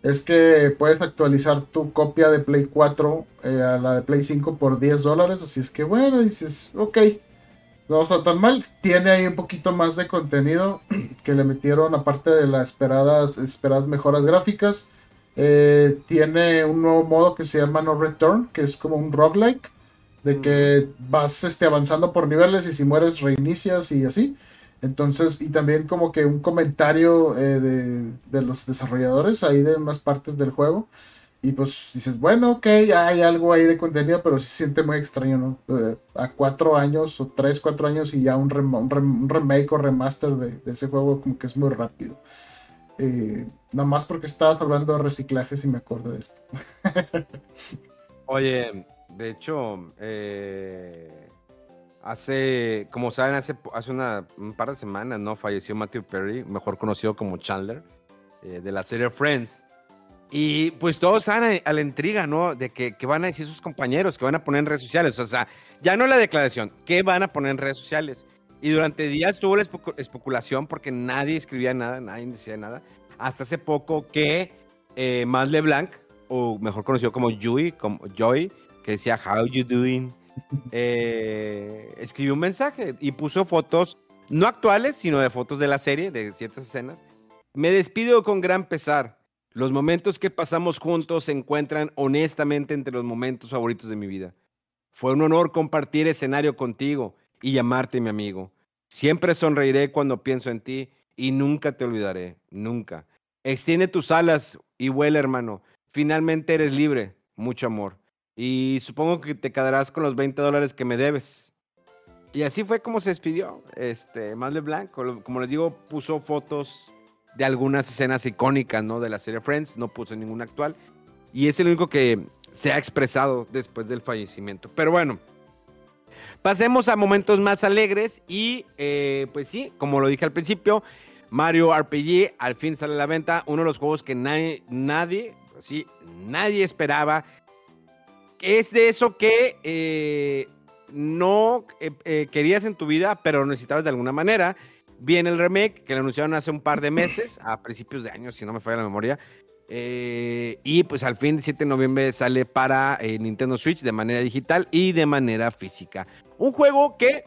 es que puedes actualizar tu copia de Play 4 eh, a la de Play 5 por 10 dólares. Así es que bueno, dices, ok, no está tan mal. Tiene ahí un poquito más de contenido [clears throat] que le metieron, aparte de las esperadas, esperadas mejoras gráficas. Eh, tiene un nuevo modo que se llama No Return, que es como un roguelike, de que vas este, avanzando por niveles y si mueres reinicias y así. Entonces, y también como que un comentario eh, de, de, los desarrolladores ahí de unas partes del juego. Y pues dices, bueno, ok, hay algo ahí de contenido, pero sí se siente muy extraño, ¿no? Eh, a cuatro años o tres, cuatro años y ya un, rem un, rem un remake o remaster de, ese juego como que es muy rápido. Eh, nada más porque estabas hablando de reciclaje si me acuerdo de esto. [laughs] Oye, de hecho, eh Hace, como saben, hace, hace una, un par de semanas, ¿no? Falleció Matthew Perry, mejor conocido como Chandler, eh, de la serie Friends. Y pues todos están a, la intriga, ¿no? De que, que, van a decir sus compañeros, que van a poner en redes sociales. O sea, ya no la declaración, ¿qué van a poner en redes sociales? Y durante días estuvo la especulación porque nadie escribía nada, nadie decía nada. Hasta hace poco que eh, Más LeBlanc, o mejor conocido como Joey, como Joy, que decía, How you doing? Eh, escribió un mensaje y puso fotos, no actuales, sino de fotos de la serie, de ciertas escenas. Me despido con gran pesar. Los momentos que pasamos juntos se encuentran honestamente entre los momentos favoritos de mi vida. Fue un honor compartir escenario contigo y llamarte mi amigo. Siempre sonreiré cuando pienso en ti y nunca te olvidaré, nunca. Extiende tus alas y vuela, hermano. Finalmente eres libre. Mucho amor. Y supongo que te quedarás con los 20 dólares que me debes. Y así fue como se despidió. Este, Más LeBlanc, como les digo, puso fotos de algunas escenas icónicas, ¿no? De la serie Friends, no puso ninguna actual. Y es el único que se ha expresado después del fallecimiento. Pero bueno, pasemos a momentos más alegres. Y eh, pues sí, como lo dije al principio, Mario RPG al fin sale a la venta. Uno de los juegos que nadie, nadie, sí, nadie esperaba es de eso que eh, no eh, eh, querías en tu vida, pero necesitabas de alguna manera. Viene el remake que lo anunciaron hace un par de meses, a principios de año, si no me falla la memoria. y pues al fin, 7 de noviembre, sale para Nintendo Switch de manera digital y de manera física. Un juego que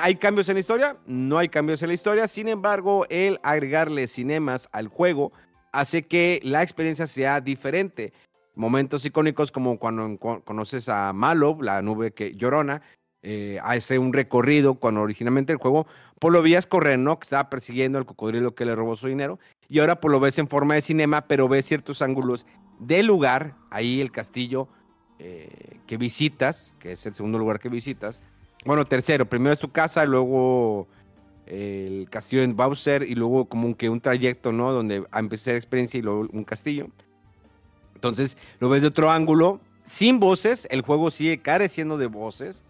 hay cambios en la historia, no hay cambios en la historia, sin embargo, el agregarle cinemas al juego hace que la experiencia sea diferente momentos icónicos como cuando conoces a Malo, la nube que llorona, eh, hace un recorrido cuando originalmente el juego pues lo veías correr, ¿no? Que estaba persiguiendo al cocodrilo que le robó su dinero y ahora pues lo ves en forma de cinema, pero ves ciertos ángulos del lugar, ahí el castillo eh, que visitas, que es el segundo lugar que visitas. Bueno, tercero, primero es tu casa, luego el castillo en Bowser y luego como que un trayecto, ¿no? Donde empecé la experiencia y luego un castillo. Entonces lo ves de otro ángulo, sin voces, el juego sigue careciendo de voces.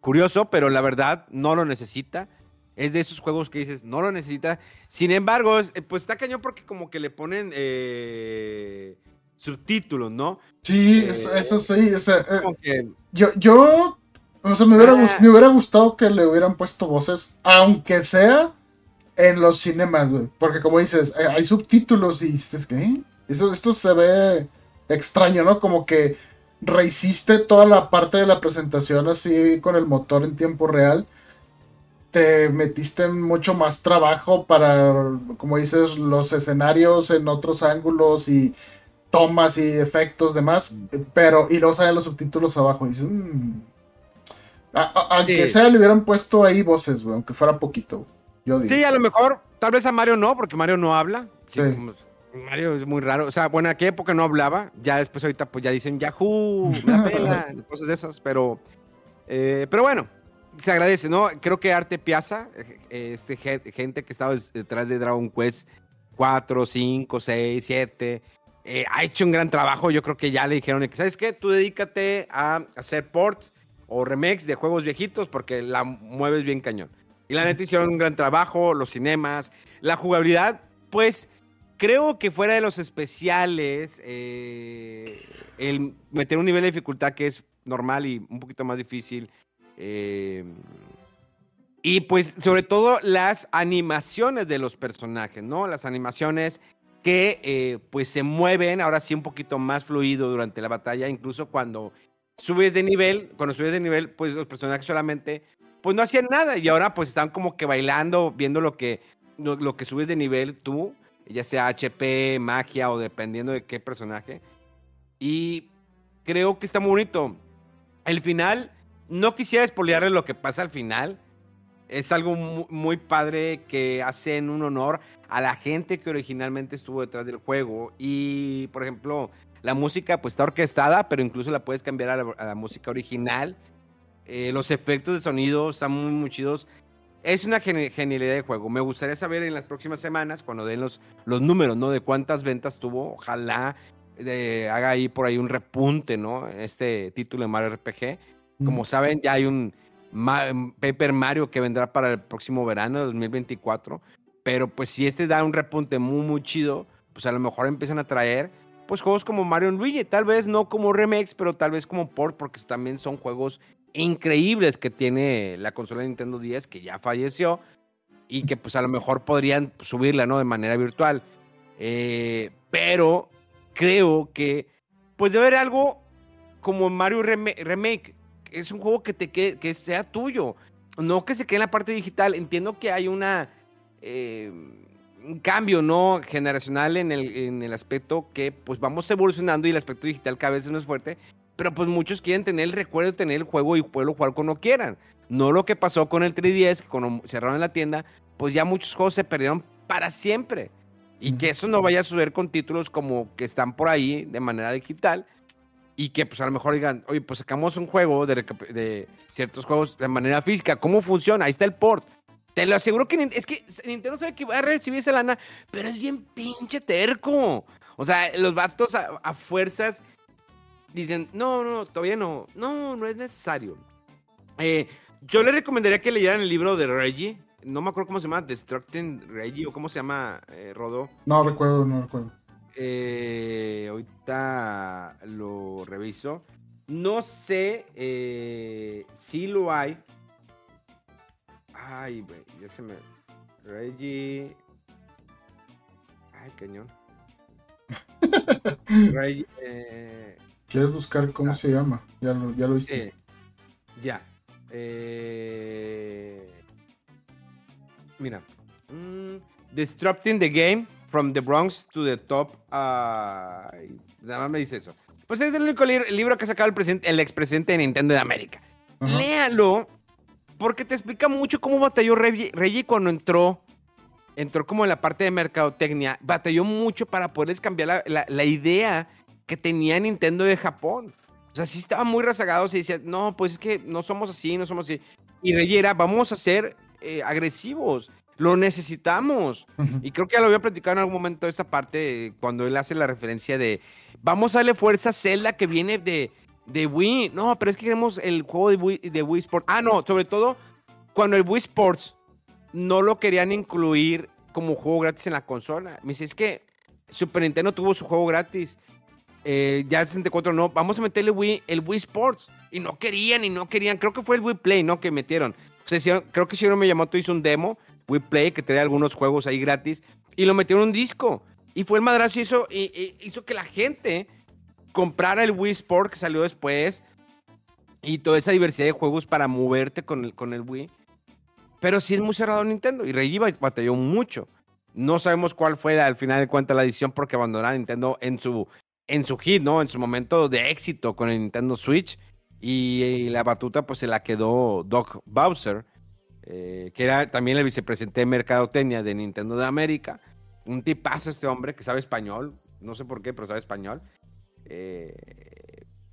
Curioso, pero la verdad no lo necesita. Es de esos juegos que dices, no lo necesita. Sin embargo, eh, pues está cañón porque como que le ponen eh, subtítulos, ¿no? Sí, eh, eso, sí. yo, yo, o sea, me hubiera, ah. me hubiera gustado que le hubieran puesto voces, aunque sea en los cinemas, güey. Porque como dices, hay subtítulos y dices, ¿qué? Eso, esto se ve extraño, ¿no? Como que rehiciste toda la parte de la presentación así con el motor en tiempo real. Te metiste en mucho más trabajo para, como dices, los escenarios en otros ángulos y tomas y efectos demás. Pero, y luego salen los subtítulos abajo. Y dices, mm". aunque sea, le hubieran puesto ahí voces, güey, aunque fuera poquito. Yo digo. Sí, a lo mejor, tal vez a Mario no, porque Mario no habla. Sí, Mario es muy raro. O sea, bueno, ¿a qué época no hablaba? Ya después ahorita pues ya dicen Yahoo, la pela, [laughs] cosas de esas, pero, eh, pero bueno, se agradece, ¿no? Creo que Arte Piazza, eh, este, gente que estaba detrás de Dragon Quest 4, 5, 6, 7, ha hecho un gran trabajo. Yo creo que ya le dijeron, ¿sabes qué? Tú dedícate a hacer ports o remakes de juegos viejitos porque la mueves bien cañón. Y la neta hicieron un gran trabajo, los cinemas, la jugabilidad, pues creo que fuera de los especiales, eh, el meter un nivel de dificultad que es normal y un poquito más difícil, eh, Y pues sobre todo las animaciones de los personajes, ¿no? Las animaciones que eh, pues se mueven ahora sí un poquito más fluido durante la batalla, incluso cuando subes de nivel, cuando subes de nivel, pues los personajes solamente pues no hacían nada y ahora pues están como que bailando, viendo lo que, lo, lo que subes de nivel tú, ya sea HP, magia o dependiendo de qué personaje. Y creo que está muy bonito. El final, no quisiera espolearle lo que pasa al final. Es algo mu- muy padre que hacen un honor a la gente que originalmente estuvo detrás del juego. Y, por ejemplo, la música pues está orquestada, pero incluso la puedes cambiar a la, a la música original. Eh, los efectos de sonido están muy, muy chidos. Es una geni- genialidad de juego. Me gustaría saber en las próximas semanas, cuando den los, los números, ¿no? De cuántas ventas tuvo. Ojalá eh, haga ahí por ahí un repunte, ¿no? Este título de Mario RPG. Como saben, ya hay un Ma- Paper Mario que vendrá para el próximo verano de 2024. Pero pues si este da un repunte muy, muy chido, pues a lo mejor empiezan a traer pues juegos como Mario Luigi. Tal vez no como remakes, pero tal vez como port, porque también son juegos increíbles que tiene la consola de Nintendo 10 que ya falleció y que pues a lo mejor podrían subirla, ¿no? De manera virtual. Eh, pero creo que pues debe haber algo como Mario Rema- Remake. que Es un juego que te quede, que sea tuyo. No que se quede en la parte digital. Entiendo que hay una eh, un cambio no generacional en el, en el aspecto que pues vamos evolucionando y el aspecto digital cada vez es fuerte. Pero pues muchos quieren tener el recuerdo de tener el juego y poderlo jugar cuando quieran. No lo que pasó con el 3DS, que cuando cerraron la tienda, pues ya muchos juegos se perdieron para siempre. Y que eso no vaya a suceder con títulos como que están por ahí de manera digital. Y que pues a lo mejor digan, oye, pues sacamos un juego de, de ciertos juegos de manera física. ¿Cómo funciona? Ahí está el port. Te lo aseguro que es que Nintendo sabe que va a recibir esa lana, pero es bien pinche terco. O sea, los vatos a, a fuerzas dicen, no, no, todavía no, no, no es necesario. Eh, yo le recomendaría que leyeran el libro de Reggie. No me acuerdo cómo se llama, Destructing Reggie o cómo se llama, eh, Rodo. No recuerdo, no recuerdo. Eh, ahorita lo reviso. No sé eh, si lo hay. Ay, güey, ya se me. Reggie. Ay, cañón. [laughs] Reggie. eh, ¿Quieres buscar cómo se llama? Ya lo, ya lo viste. eh, ya. Eh, mira. Mm, Disrupting the Game from the Bronx to the Top. Ay, nada más me dice eso. Pues es el único li- libro que ha sacado el, presidente- el expresidente de Nintendo de América. Ajá. Léalo, porque te explica mucho cómo batalló Reggie, Reggie cuando entró. Entró como en la parte de mercadotecnia. Batalló mucho para poderles cambiar la, la- la idea que tenía Nintendo de Japón. O sea, sí estaban muy rezagados y decían, no, pues es que no somos así, no somos así. Y Reggie era, vamos a ser eh, agresivos. Lo necesitamos. Ujú. Y creo que ya lo había platicado en algún momento esta parte cuando él hace la referencia de vamos a darle fuerza a Zelda que viene de, de Wii. No, pero es que queremos el juego de Wii, de Wii Sports. Ah, no, sobre todo cuando el Wii Sports no lo querían incluir como juego gratis en la consola. Me dice, es que Super Nintendo tuvo su juego gratis. Eh, ya el 64 no, vamos a meterle Wii, el Wii Sports. Y no querían, y no querían. Creo que fue el Wii Play, ¿no? Que metieron. O sea, hicieron- creo que Shigeru Miyamoto hizo un demo, Wii Play, que traía algunos juegos ahí gratis. Y lo metieron en un disco. Y fue el madrazo y hizo, que la gente comprara el Wii Sport que salió después. Y toda esa diversidad de juegos para moverte con el, con el Wii. Pero sí es muy cerrado Nintendo. Y Reggie bat- batalló mucho. No sabemos cuál fue al final de cuentas la decisión porque abandonaron a Nintendo en su, en su hit, ¿no? En su momento de éxito con el Nintendo Switch. Y, la batuta pues se la quedó Doc Bowser, eh, que era también el vicepresidente de Mercadotecnia de Nintendo de América. Un tipazo este hombre que sabe español. No sé por qué, pero sabe español. Eh,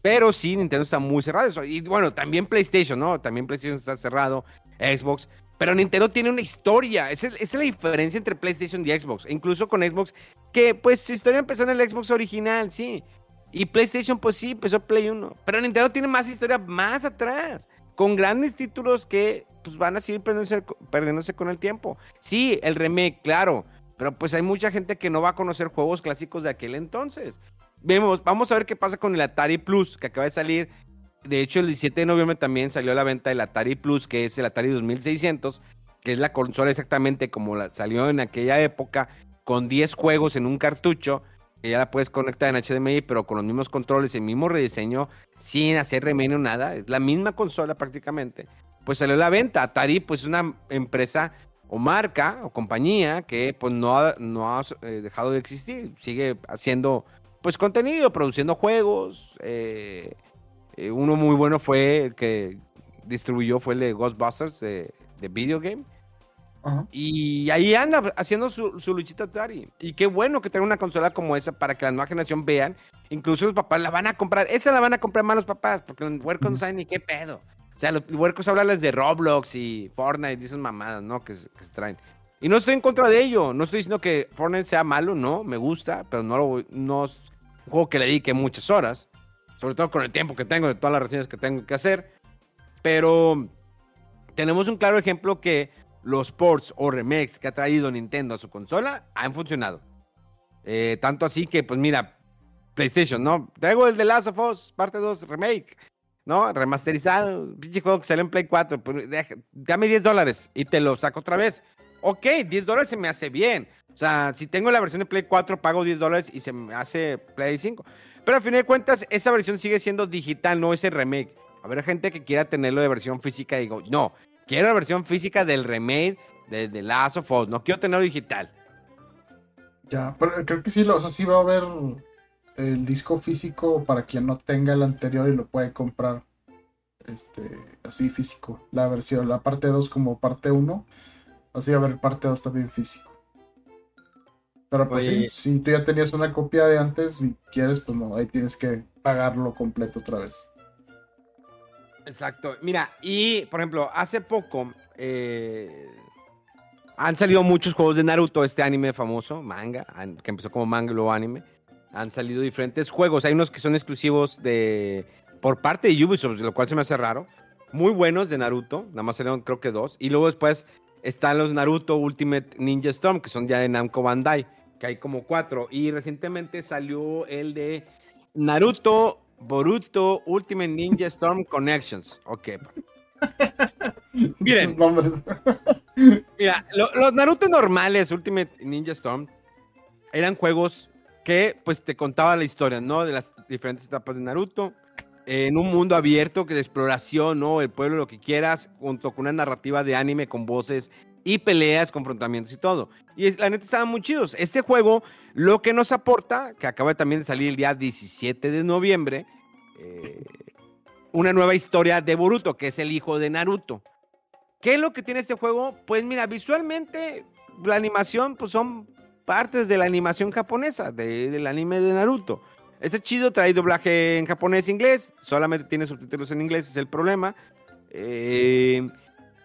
pero sí, Nintendo está muy cerrado. Y bueno, también PlayStation, ¿no? También PlayStation está cerrado. Xbox. Pero Nintendo tiene una historia. Esa es, la diferencia entre PlayStation y Xbox. Incluso con Xbox, que pues su historia empezó en el Xbox original, sí. Y PlayStation, pues sí, empezó Play 1. Pero Nintendo tiene más historia más atrás. Con grandes títulos que pues van a seguir perdiéndose, perdiéndose con el tiempo. Sí, el remake, claro. Pero pues hay mucha gente que no va a conocer juegos clásicos de aquel entonces. Vemos, vamos a ver qué pasa con el Atari Plus, que acaba de salir. De hecho, el 17 de noviembre también salió a la venta el Atari Plus, que es el Atari 2600, que es la consola exactamente como la, salió en aquella época, con 10 juegos en un cartucho, que ya la puedes conectar en HDMI, pero con los mismos controles, el mismo rediseño, sin hacer remedio nada, es la misma consola prácticamente. Pues salió a la venta. Atari, pues es una empresa o marca o compañía que pues no ha, no ha eh, dejado de existir, sigue haciendo pues contenido, produciendo juegos. eh, eh, uno muy bueno fue el que distribuyó, fue el de Ghostbusters de, de Video Game. Y ahí anda haciendo su, su luchita Atari. Y qué bueno que tenga una consola como esa para que la nueva generación vean. Incluso los papás la van a comprar. Esa la van a comprar más los papás, porque los huercos no saben ni qué pedo. O sea, los huercos hablan de Roblox y Fortnite y esas mamadas, ¿no? Que, se- que se traen. Y no estoy en contra de ello. No estoy diciendo que Fortnite sea malo, no. Me gusta, pero no, lo, voy- no es un juego que le dedique muchas horas. Sobre todo con el tiempo que tengo de todas las reseñas que tengo que hacer. Pero tenemos un claro ejemplo que los ports o remakes que ha traído Nintendo a su consola han funcionado. Eh, tanto así que, pues mira, PlayStation, ¿no? Traigo el de Last of Us, parte 2, remake, ¿no? Remasterizado, pinche juego que sale en Play 4, pues, deja- dame 10 dólares y te lo saco otra vez. Ok, 10 dólares se me hace bien. O sea, si tengo la versión de Play 4, pago 10 dólares y se me hace Play 5. Pero al fin de cuentas, esa versión sigue siendo digital, no ese remake. Habrá gente que quiera tenerlo de versión física y digo, no, quiero la versión física del remake de The Last of Us, no quiero tenerlo digital. Ya, pero creo que sí, o sea, sí va a haber el disco físico para quien no tenga el anterior y lo puede comprar este así físico. La versión, la parte 2 como parte 1. Así va a haber parte 2 también físico. Pero pues Oye. sí, si tú ya tenías una copia de antes y quieres, pues no, ahí tienes que pagarlo completo otra vez. Exacto. Mira, y por ejemplo, hace poco eh, han salido muchos juegos de Naruto, este anime famoso, manga, an- que empezó como manga y luego anime. Han salido diferentes juegos. Hay unos que son exclusivos de por parte de Ubisoft, lo cual se me hace raro. Muy buenos de Naruto, nada más salieron creo que dos. Y luego después están los Naruto Ultimate Ninja Storm, que son ya de Namco Bandai, que hay como cuatro. Y recientemente salió el de Naruto Boruto Ultimate Ninja Storm Connections. Ok. [laughs] Miren. [laughs] Mira, lo- los Naruto normales, Ultimate Ninja Storm, eran juegos que pues te contaban la historia, ¿no? De las diferentes etapas de Naruto. En un mundo abierto que de exploración, ¿no? El pueblo, lo que quieras, junto con una narrativa de anime con voces y peleas, confrontamientos y todo. Y la neta estaban muy chidos. Este juego, lo que nos aporta, que acaba también de salir el día 17 de noviembre, eh, una nueva historia de Boruto, que es el hijo de Naruto. ¿Qué es lo que tiene este juego? Pues mira, visualmente la animación pues son partes de la animación japonesa, de- del anime de Naruto. Está chido, trae doblaje en japonés e inglés, solamente tiene subtítulos en inglés, es el problema. Eh,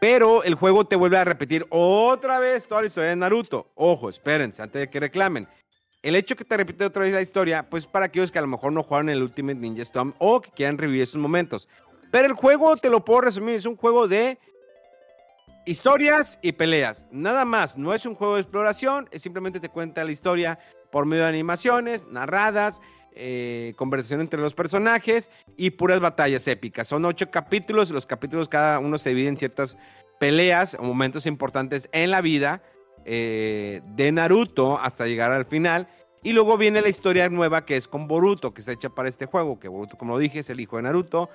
pero el juego te vuelve a repetir otra vez toda la historia de Naruto. Ojo, espérense, antes de que reclamen. El hecho que te repite otra vez la historia, pues para aquellos que a lo mejor no jugaron el Ultimate Ninja Storm o que quieran revivir esos momentos. Pero el juego, te lo puedo resumir, es un juego de historias y peleas. Nada más, no es un juego de exploración, es simplemente te cuenta la historia por medio de animaciones, narradas, eh, conversación entre los personajes y puras batallas épicas. Son ocho capítulos, los capítulos cada uno se divide en ciertas peleas o momentos importantes en la vida eh, de Naruto hasta llegar al final. Y luego viene la historia nueva que es con Boruto, que está hecha para este juego, que Boruto, como lo dije, es el hijo de Naruto,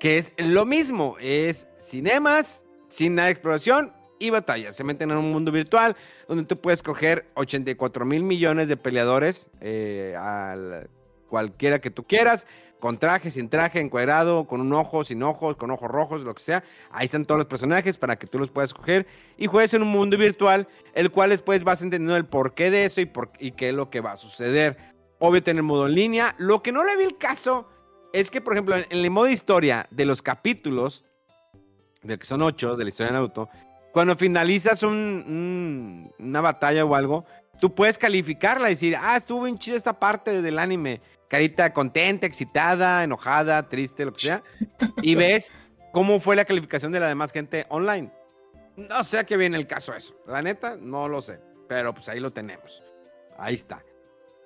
que es lo mismo, es cinemas, sin nada de exploración y batallas. Se meten en un mundo virtual donde tú puedes coger 84 mil millones de peleadores, eh, al, cualquiera que tú quieras, con traje, sin traje, encuadrado, con un ojo, sin ojos, con ojos rojos, lo que sea. Ahí están todos los personajes para que tú los puedas coger y juegues en un mundo virtual, el cual después vas entendiendo el porqué de eso y, por, y qué es lo que va a suceder. Obvio, tener modo en línea. Lo que no le vi el caso es que, por ejemplo, en el modo historia de los capítulos, de que son ocho de la historia de Naruto, cuando finalizas un- una batalla o algo, tú puedes calificarla y decir, ah, estuvo bien chida esta parte del anime. Carita contenta, excitada, enojada, triste, lo que sea. Y [laughs] ves cómo fue la calificación de la demás gente online. No sé a qué viene el caso eso. La neta, no lo sé. Pero pues ahí lo tenemos. Ahí está.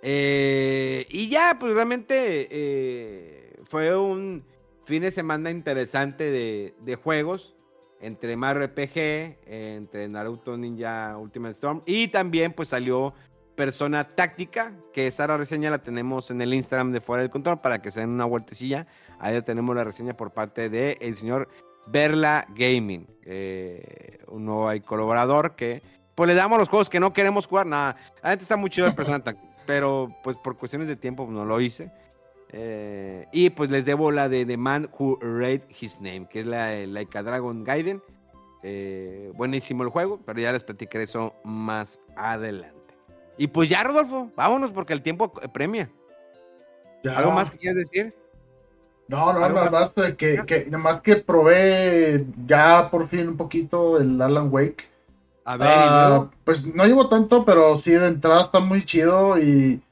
Eh, y ya, pues realmente eh, fue un fin de semana interesante de, de juegos entre Mario RPG, entre Naruto Ninja Ultimate Storm y también pues salió Persona Táctica, que esa reseña la tenemos en el Instagram de Fuera del Control para que se den una vueltecilla. Ahí ya tenemos la reseña por parte del el señor Berla Gaming, eh, un nuevo colaborador que pues le damos los juegos que no queremos jugar. Nada, la gente está muy chido el Persona [laughs] Táctica, pero pues por cuestiones de tiempo pues, no lo hice. Eh, y pues les debo la de The Man Who Read His Name, que es la de Laika Dragon Gaiden. Eh, buenísimo el juego, pero ya les platicaré eso más adelante. Y pues ya, Rodolfo, vámonos porque el tiempo premia. ¿Algo más que quieras decir? No, no, nada más que, que, nada más que probé ya por fin un poquito el Alan Wake. A ver, uh, pues no llevo tanto, pero sí de entrada está muy chido y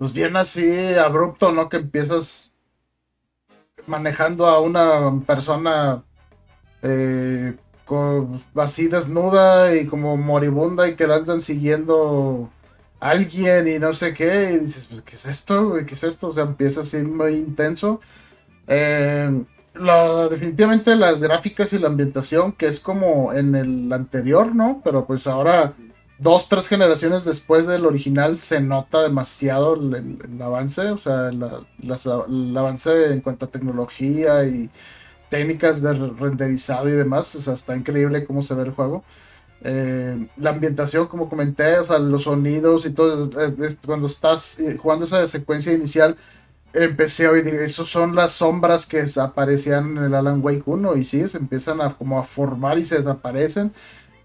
pues bien así abrupto, ¿no? Que empiezas manejando a una persona eh, con, así desnuda y como moribunda y que la andan siguiendo alguien y no sé qué. Y dices, pues, ¿qué es esto? ¿Qué es esto? O sea, empieza así muy intenso. Eh, definitivamente las gráficas y la ambientación, que es como en el anterior, ¿no? Pero pues ahora dos, tres generaciones después del original se nota demasiado el, avance, o sea, el avance en cuanto a tecnología y técnicas de renderizado y demás, o sea, está increíble cómo se ve el juego. Eh, la ambientación, como comenté, o sea, los sonidos y todo, cuando estás eh, jugando esa secuencia inicial, empecé a oír, esos son las sombras que aparecían en el Alan Wake 1 y sí, se empiezan a como a formar y se desaparecen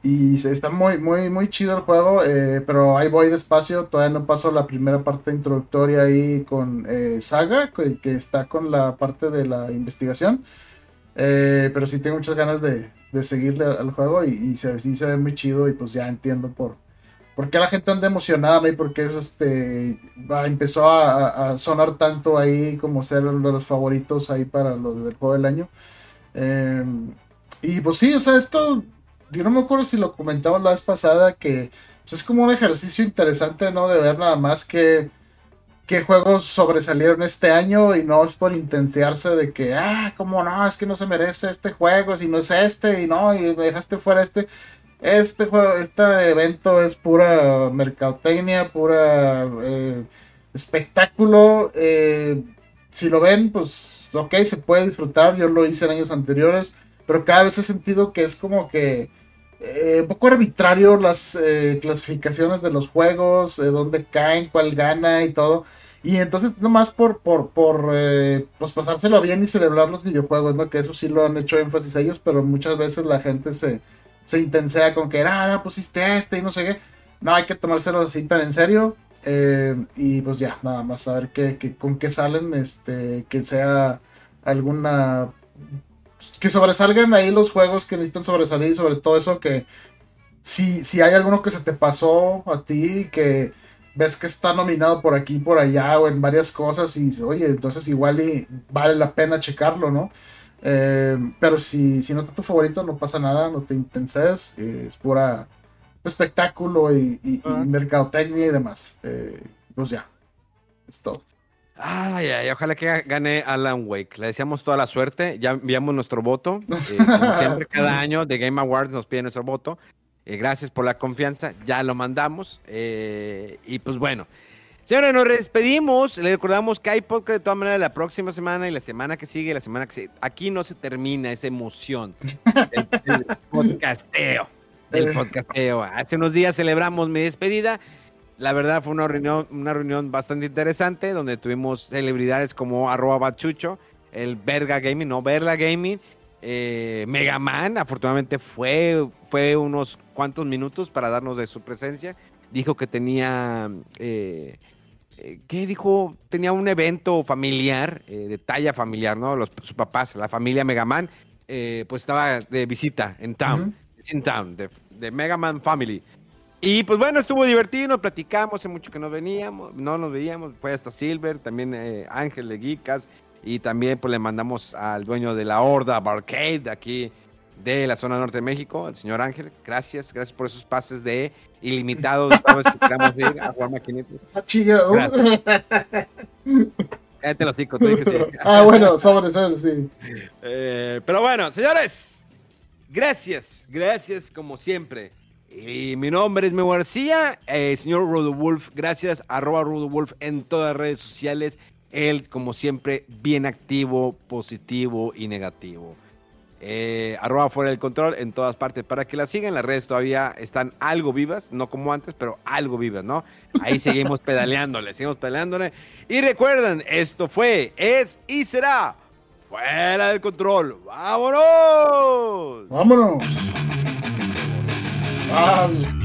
y está muy, muy, muy chido el juego, eh, pero ahí voy despacio. Todavía no paso la primera parte introductoria ahí con eh, Saga, que, está con la parte de la investigación. Eh, pero sí tengo muchas ganas de, de seguirle al juego y, se, sí se ve muy chido y pues ya entiendo por, por qué la gente anda emocionada y por qué este, empezó a, sonar tanto ahí como ser uno de los favoritos ahí para lo del juego del año. y pues sí, o sea, esto yo no me acuerdo si lo comentamos la vez pasada, que pues, es como un ejercicio interesante, ¿no? De ver nada más que qué juegos sobresalieron este año y no es por intensiarse de que, ah, como no, es que no se merece este juego, si no es este y no, y me dejaste fuera este. Este juego, este evento es pura mercadotecnia, pura eh, espectáculo. Eh, si lo ven, pues ok, se puede disfrutar. Yo lo hice en años anteriores pero cada vez he sentido que es como que eh, un poco arbitrario las eh, clasificaciones de los juegos, de dónde caen, cuál gana y todo. Y entonces nomás por, por, por eh, pues pasárselo bien y celebrar los videojuegos, ¿no? Que eso sí lo han hecho énfasis ellos, pero muchas veces la gente se, se intensea con que, ah, no pusiste este y no sé qué. No, hay que tomárselo así tan en serio. y pues ya, nada más a ver qué, con qué salen, este, que sea alguna que sobresalgan ahí los juegos que necesitan sobresalir sobre todo eso que si, si hay alguno que se te pasó a ti que ves que está nominado por aquí por allá o en varias cosas y oye, entonces igual y vale la pena checarlo, ¿no? Eh, pero si, si no está tu favorito no pasa nada, no te intenses, eh, es pura espectáculo y, mercadotecnia y demás. Eh, pues ya, es todo. Ay, ay, ojalá que gane Alan Wake. Le deseamos toda la suerte. Ya enviamos nuestro voto. [laughs] Eh, como siempre, cada año de Game Awards nos pide nuestro voto. Eh, gracias por la confianza. Ya lo mandamos. Eh, y pues bueno. Señores, nos despedimos. Le recordamos que hay podcast de todas maneras la próxima semana y la semana que sigue, la semana que sigue. Aquí no se termina esa emoción del [laughs] podcasteo. El podcasteo. Hace unos días celebramos mi despedida. La verdad fue una reunión, una reunión bastante interesante donde tuvimos celebridades como arroba bachucho, el Verga Gaming, no Verga Gaming, eh, Mega Man, afortunadamente fue, fue unos cuantos minutos para darnos de su presencia. Dijo que tenía, eh, eh, ¿qué dijo? Tenía un evento familiar, de talla familiar, ¿no? Los, sus papás, la familia Mega Man, pues estaba de visita en Town, in Town, de, de Mega Man Family. Y pues bueno, estuvo divertido, nos platicamos, hace mucho que nos veníamos, no nos veíamos, fue hasta Silver, también eh, Ángel de Geekas, y también pues le mandamos al dueño de la Horda Barcade de aquí de la zona norte de México, el señor Ángel, gracias, gracias por esos pases de ilimitados, que queramos ir a jugar maquinitas. Cállate los hocico, te dije sí. ah, bueno, sobre eso, sí. Eh, pero bueno, señores, gracias, gracias como siempre. Y mi nombre es Memo García, eh, señor Rodowulf, gracias, arroba Rodowulf en todas las redes sociales. Él, como siempre, bien activo, positivo y negativo. Eh, arroba fuera del control en todas partes para que la sigan. Las redes todavía están algo vivas, no como antes, pero algo vivas, ¿no? Ahí seguimos [laughs] pedaleándole, seguimos pedaleándole. Y recuerden, esto fue, es y será fuera del control. ¡Vámonos! Vámonos. Vale.